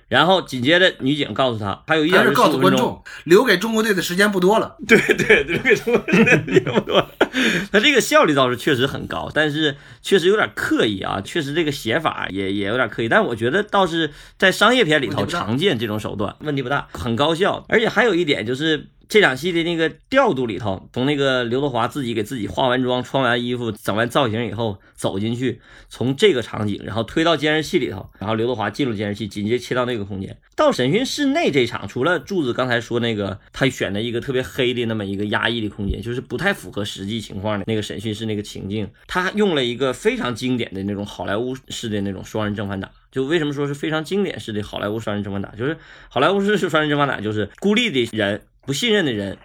然后紧接着女警告诉他，还有一点是告诉15分钟观众，留给中国队的时间不多了。对 对对，给中国队的时间不多。他这个效率倒是确实很高，但是确实有点刻意啊，确实这个写法也也有点刻意。但我觉得倒是在商业片里头常见这种手段，问题不大，很高效。而且还有一点就是。这场戏的那个调度里头，从那个刘德华自己给自己化完妆、穿完衣服、整完造型以后走进去，从这个场景，然后推到监视器里头，然后刘德华进入监视器，紧接着切到那个空间。到审讯室内这场，除了柱子刚才说那个他选的一个特别黑的那么一个压抑的空间，就是不太符合实际情况的那个审讯室那个情境，他用了一个非常经典的那种好莱坞式的那种双人正反打。就为什么说是非常经典式的好莱坞双人正反打？就是好莱坞式是双人正反打，就是孤立的人、不信任的人，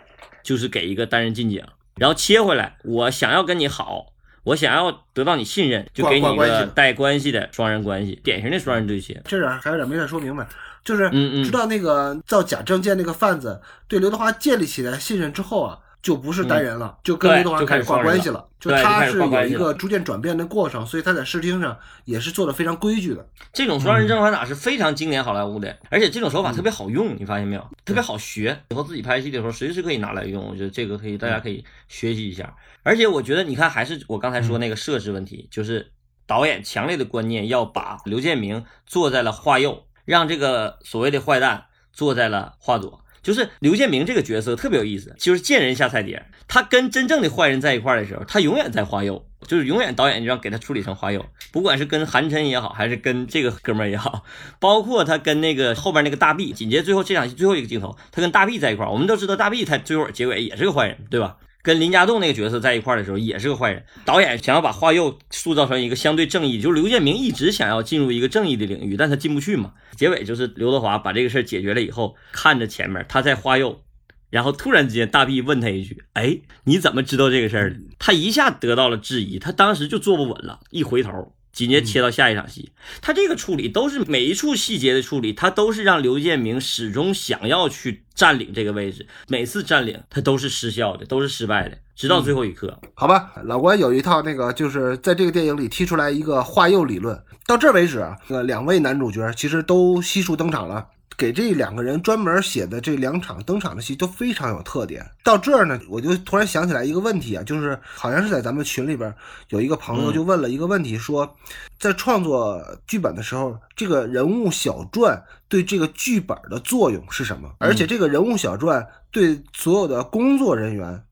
就是给一个单人进警，然后切回来，我想要跟你好，我想要得到你信任，就给你一个带关系的双人关系，典型的双人对切。这点儿还有点没太说明白，就是知道那个造假证件那个贩子对刘德华建立起来信任之后啊，就不是单人了，就跟对刘德华就开开始挂关系了。就他是有一个逐渐转变的过程，所以他在视听上也是做的非常规矩的。这种双人正反打是非常经典好莱坞的，而且这种手法特别好用，你发现没有？特别好学，以后自己拍戏的时候随时可以拿来用。我觉得这个可以，大家可以学习一下。而且我觉得，你看，还是我刚才说那个设置问题，就是导演强烈的观念要把刘建明坐在了画右，让这个所谓的坏蛋坐在了画左。就是刘建明这个角色特别有意思，就是见人下菜碟。他跟真正的坏人在一块的时候，他永远在花右，就是永远导演就让给他处理成花右。不管是跟韩琛也好，还是跟这个哥们儿也好，包括他跟那个后边那个大 B，紧接最后这场戏最后一个镜头，他跟大 B 在一块儿，我们都知道大 B 他最后结尾也是个坏人，对吧？跟林家栋那个角色在一块儿的时候也是个坏人。导演想要把花佑塑造成一个相对正义，就是刘建明一直想要进入一个正义的领域，但他进不去嘛。结尾就是刘德华把这个事儿解决了以后，看着前面他在花佑，然后突然之间大 B 问他一句：“哎，你怎么知道这个事儿的？”他一下得到了质疑，他当时就坐不稳了，一回头。紧接着切到下一场戏，他这个处理都是每一处细节的处理，他都是让刘建明始终想要去占领这个位置，每次占领他都是失效的，都是失败的，直到最后一刻。好吧，老关有一套那个，就是在这个电影里提出来一个化右理论。到这为止，呃，两位男主角其实都悉数登场了。给这两个人专门写的这两场登场的戏都非常有特点。到这儿呢，我就突然想起来一个问题啊，就是好像是在咱们群里边有一个朋友就问了一个问题，说在创作剧本的时候，这个人物小传对这个剧本的作用是什么？而且这个人物小传对所有的工作人员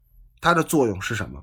它的作用是什么？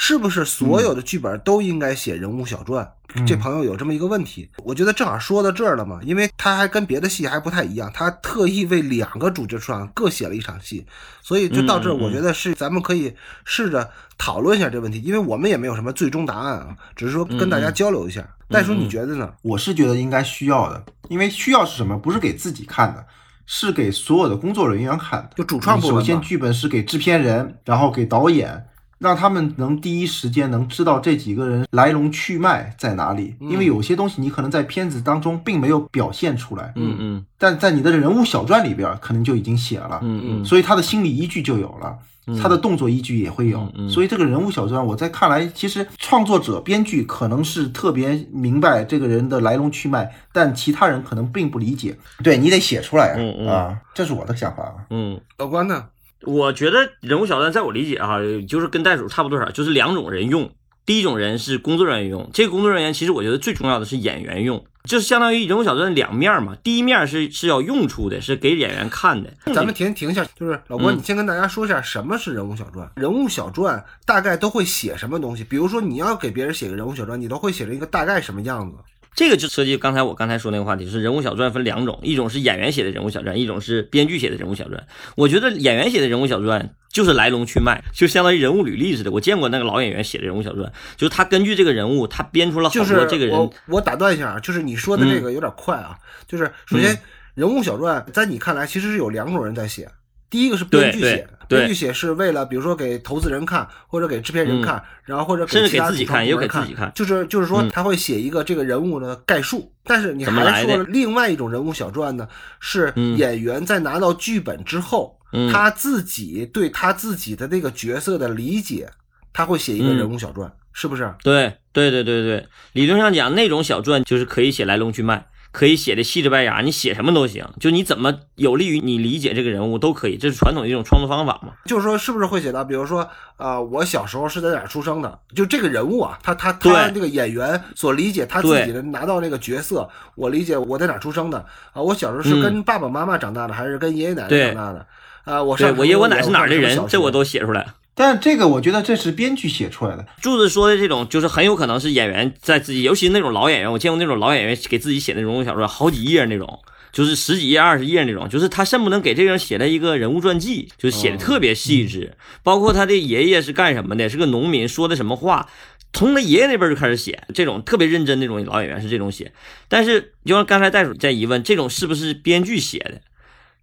是不是所有的剧本都应该写人物小传？这朋友有这么一个问题，我觉得正好说到这儿了嘛，因为他还跟别的戏还不太一样，他特意为两个主角出场各写了一场戏，所以就到这儿，我觉得是咱们可以试着讨论一下这个问题，因为我们也没有什么最终答案啊，只是说跟大家交流一下。戴叔，你觉得呢？我是觉得应该需要的，因为需要是什么？不是给自己看的，是给所有的工作人员看的。就主创部首先，剧本是给制片人，然后给导演，让他们能第一时间能知道这几个人来龙去脉在哪里。嗯因为有些东西你可能在片子当中并没有表现出来，嗯嗯但在你的人物小传里边可能就已经写了。嗯嗯，所以他的心理依据就有了，他的动作依据也会有，所以这个人物小传，我在看来，其实创作者、编剧可能是特别明白这个人的来龙去脉，但其他人可能并不理解。对你得写出来啊，嗯嗯啊，这是我的想法啊。嗯。老关呢？我觉得人物小传在我理解啊，就是跟袋鼠差不多少，就是两种人用。第一种人是工作人员用，这个工作人员其实我觉得最重要的是演员用，就是相当于人物小传两面嘛。第一面是是要用处的，是给演员看的。咱们停停一下，就是老关，嗯你先跟大家说一下什么是人物小传。人物小传大概都会写什么东西？比如说你要给别人写个人物小传，你都会写成一个大概什么样子？这个就涉及刚才我刚才说那个话题，就是人物小传分两种，一种是演员写的人物小传，一种是编剧写的人物小传。我觉得演员写的人物小传就是来龙去脉，就相当于人物履历似的。我见过那个老演员写的人物小传，就是他根据这个人物，他编出了好就是多这个人我我打断一下啊，就是你说的这个有点快啊。就是首嗯先，人物小传在你看来其实是有两种人在写，第一个是编剧写的，对编剧写是为了比如说给投资人看，或者给制片人看，然后或者嗯甚至给自己看也给自己看。就是就是说嗯。他会写一个这个人物的概述。但是你还说了另外一种人物小传呢，是嗯。演员在拿到剧本之后，嗯。他自己对他自己的那个角色的理解，他会写一个嗯。人物小传，是不是？对对对对对，理论上讲，那种小传就是可以写来龙去脉，可以写的细致白牙，你写什么都行，就你怎么有利于你理解这个人物都可以，这是传统的一种创作方法嘛。就是说，是不是会写到，比如说，呃，我小时候是在哪儿出生的？就这个人物啊，他他对他这个演员所理解他自己的拿到那个角色，我理解我在哪儿出生的啊？我小时候是跟爸爸妈妈长大的，还是跟爷爷奶奶长大的？啊，我对上我爷我奶是是哪儿的人，这我。都写出来。但这个我觉得这是编剧写出来的，柱子说的这种，就是很有可能是演员在自己，尤其是那种老演员，我见过那种老演员给自己写的人物小说，好几页那种，就是十几页、二十页那种，就是他恨不能给这个人写了一个人物传记，就是写的特别细致，包括他的爷爷是干什么的，是个农民，说的什么话。从他爷爷那辈就开始写这种特别认真那种老演员是这种写，但是就像刚才袋鼠在疑问，这种是不是编剧写的？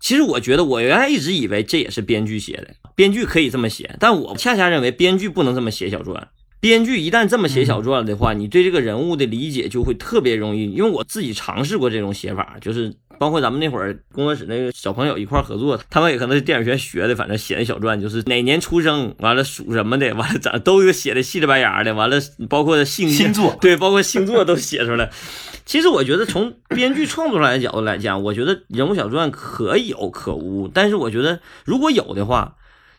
其实我觉得，我原来一直以为这也是编剧写的，编剧可以这么写，但我恰恰认为编剧不能这么写小传。编剧一旦这么写小传的话，你对这个人物的理解就会特别容易。因为我自己尝试过这种写法，就是包括咱们那会儿工作室那个小朋友一块合作，他们也可能是电影学院学的，反正写的小传就是哪年出生，完了属什么的，完了咋都有写的细致白牙的，完了包括星星座对，包括星座都写出来。其实我觉得从编剧创作来角度来讲，我觉得人物小传可有可无，但是我觉得如果有的话，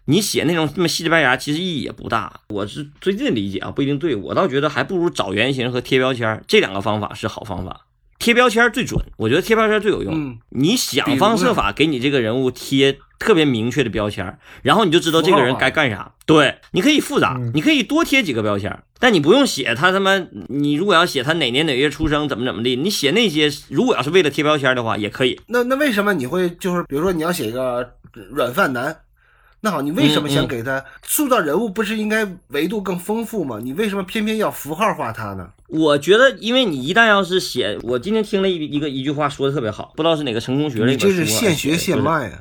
你写那种这么细的白牙，其实意义也不大。我是最近理解啊，不一定对，我倒觉得还不如找原型和贴标签这两个方法是好方法。贴标签最准，我觉得贴标签最有用。嗯你想方设法给你这个人物贴特别明确的标签，然后你就知道这个人该干啥。对，你可以复杂，嗯你可以多贴几个标签，但你不用写他他妈，你如果要写他哪年哪月出生，怎么怎么地，你写那些，如果要是为了贴标签的话，也可以。那那为什么你会就是比如说你要写一个软饭男，那好，你为什么想给他塑造人物？不是应该维度更丰富吗？你为什么偏偏要符号化他呢？我觉得，因为你一旦要是写，我今天听了一一个一句话说的特别好，不知道是哪个成功学的你这一本书啊是现学现卖啊！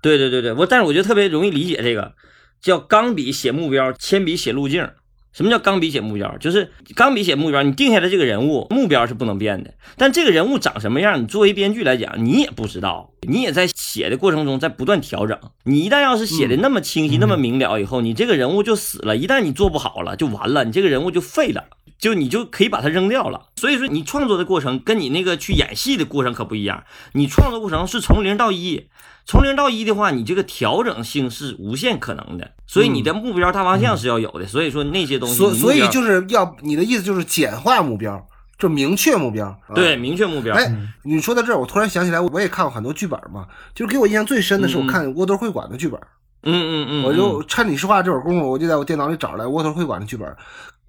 对对对对，我但是我觉得特别容易理解这个，叫钢笔写目标，铅笔写路径。什么叫钢笔写目标？就是钢笔写目标，你定下来这个人物目标是不能变的，但这个人物长什么样，你作为编剧来讲，你也不知道，你也在写的过程中在不断调整。你一旦要是写的那么清晰、那么明了以后，你这个人物就死了。一旦你做不好了，就完了，你这个人物就废了。就你就可以把它扔掉了。所以说，你创作的过程跟你那个去演戏的过程可不一样。你创作过程是从零到一，从零到一的话，你这个调整性是无限可能的。所以你的目标大方向是要有的。所以说那些东西，所所以就是要你的意思就是简化目标，就明确目标。啊对明确目标。哎，你说到这儿，我突然想起来，我也看过很多剧本嘛，就是给我印象最深的是我看窝头会馆的剧本，嗯嗯嗯，我就趁你说话这会儿功夫，我就在我电脑里找来窝头会馆的剧本。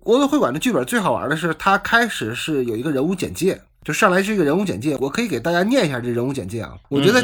窝头会馆的剧本最好玩的是，它开始是有一个人物简介，就上来是一个人物简介，我可以给大家念一下这人物简介啊。我觉得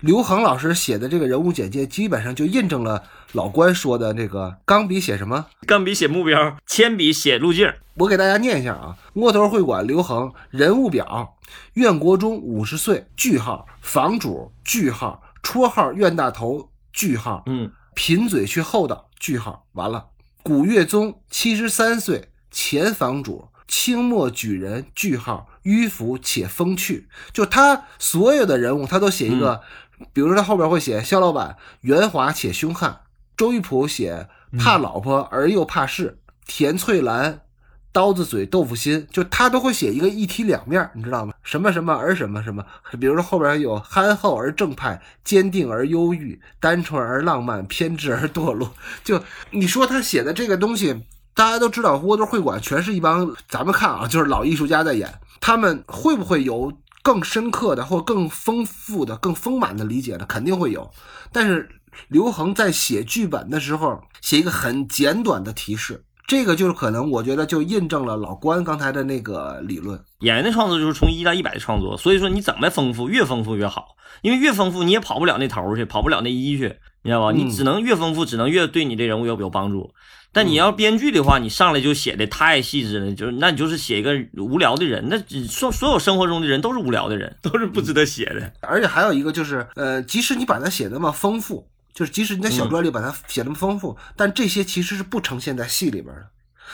刘恒老师写的这个人物简介，基本上就印证了老关说的那个钢笔写什么。嗯，钢笔写目标，铅笔写路径。我给大家念一下啊，窝头会馆刘恒人物表，苑国忠五十岁，句号，房主，句号，绰号苑大头，句号，嗯贫嘴却厚道，句号，完了。古月宗七十三岁，前房主，清末举人，句号，迂腐且风趣。就他所有的人物，他都写一个，比如说他后边会写肖老板圆滑且凶悍，周玉璞写怕老婆而又怕事，田翠兰。刀子嘴豆腐心，就他都会写一个一体两面，你知道吗？什么什么而什么什么，比如说后边有憨厚而正派，坚定而忧郁，单纯而浪漫，偏执而堕落。就你说他写的这个东西，大家都知道，窝头会馆全是一帮咱们看啊，就是老艺术家在演，他们会不会有更深刻的或更丰富的、更丰满的理解呢？肯定会有，但是刘恒在写剧本的时候，写一个很简短的提示。这个就是可能，我觉得就印证了老关刚才的那个理论。演员的创作就是从一到一百的创作，所以说你怎么丰富，越丰富越好，因为越丰富你也跑不了那头去，跑不了那一去，你知道吧？嗯你只能越丰富，只能越对你这人物有有帮助。但你要编剧的话，你上来就写的太细致了，就是那你就是写一个无聊的人，那所所有生活中的人都是无聊的人，都是不值得写的。而且还有一个就是，呃，即使你把它写那么丰富，就是即使你在小说里把它写那么丰富，但这些其实是不呈现在戏里边的。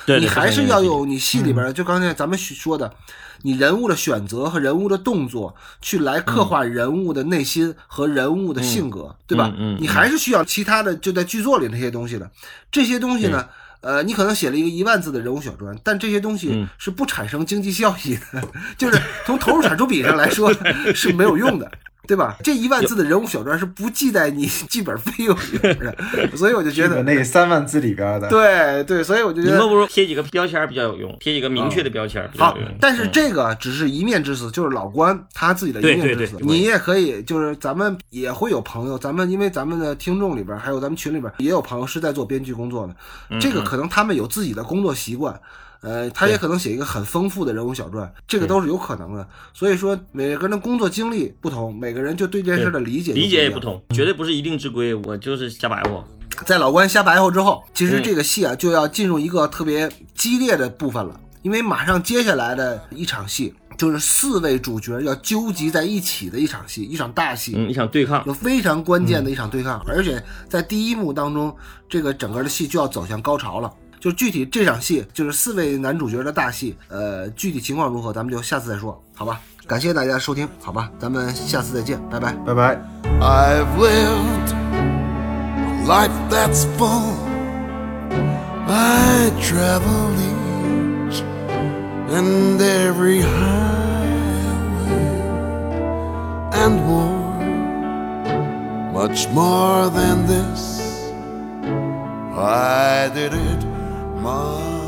对，你对还是要。有你戏里边的，就刚才咱们说的，你人物的选择和人物的动作，去来刻画人物的内心和人物的性格，对吧？嗯嗯你还是需要其他的，就在剧作里那些东西的。这些东西呢，呃，你可能写了一个一万字的人物小传，但这些东西嗯是不产生经济效益的，就是从投入产出比上来说 是没有用的。对吧？这一万字的人物小传是不记在你 剧本费用里边的，所以我就觉得那三万字里边的，对对，所以我就觉得你们不如贴几个标签儿比较有用，贴几个明确的标签儿比较好有用。，但是嗯这个只是一面之词，就是老关他自己的一面之词。对对你也可以，就是咱们也会有朋友，咱们因为咱们的听众里边，还有咱们群里边也有朋友是在做编剧工作的，嗯这个可能他们有自己的工作习惯。呃，他也可能写一个很丰富的人物小传，这个都是有可能的。所以说，每个人的工作经历不同，每个人就对这件事的理解理解也不。同，绝对不是一定之规。我就是瞎白话。在老关瞎白活之后，其实嗯这个戏啊就要进入一个特别激烈的部分了，因为马上接下来的一场戏就是四位主角要纠集在一起的一场戏，一场大戏。嗯，一场对抗，有非常关键的一场对抗，而且在第一幕当中，这个整个的戏就要走向高潮了。就具体这场戏，就是四位男主角的大戏，呃，具体情况如何，咱们就下次再说，好吧？感谢大家收听，好吧？咱们下次再见，拜拜。拜拜。I've lived a life that's full. I traveled each and every highway and more, much more than this. I did it 妈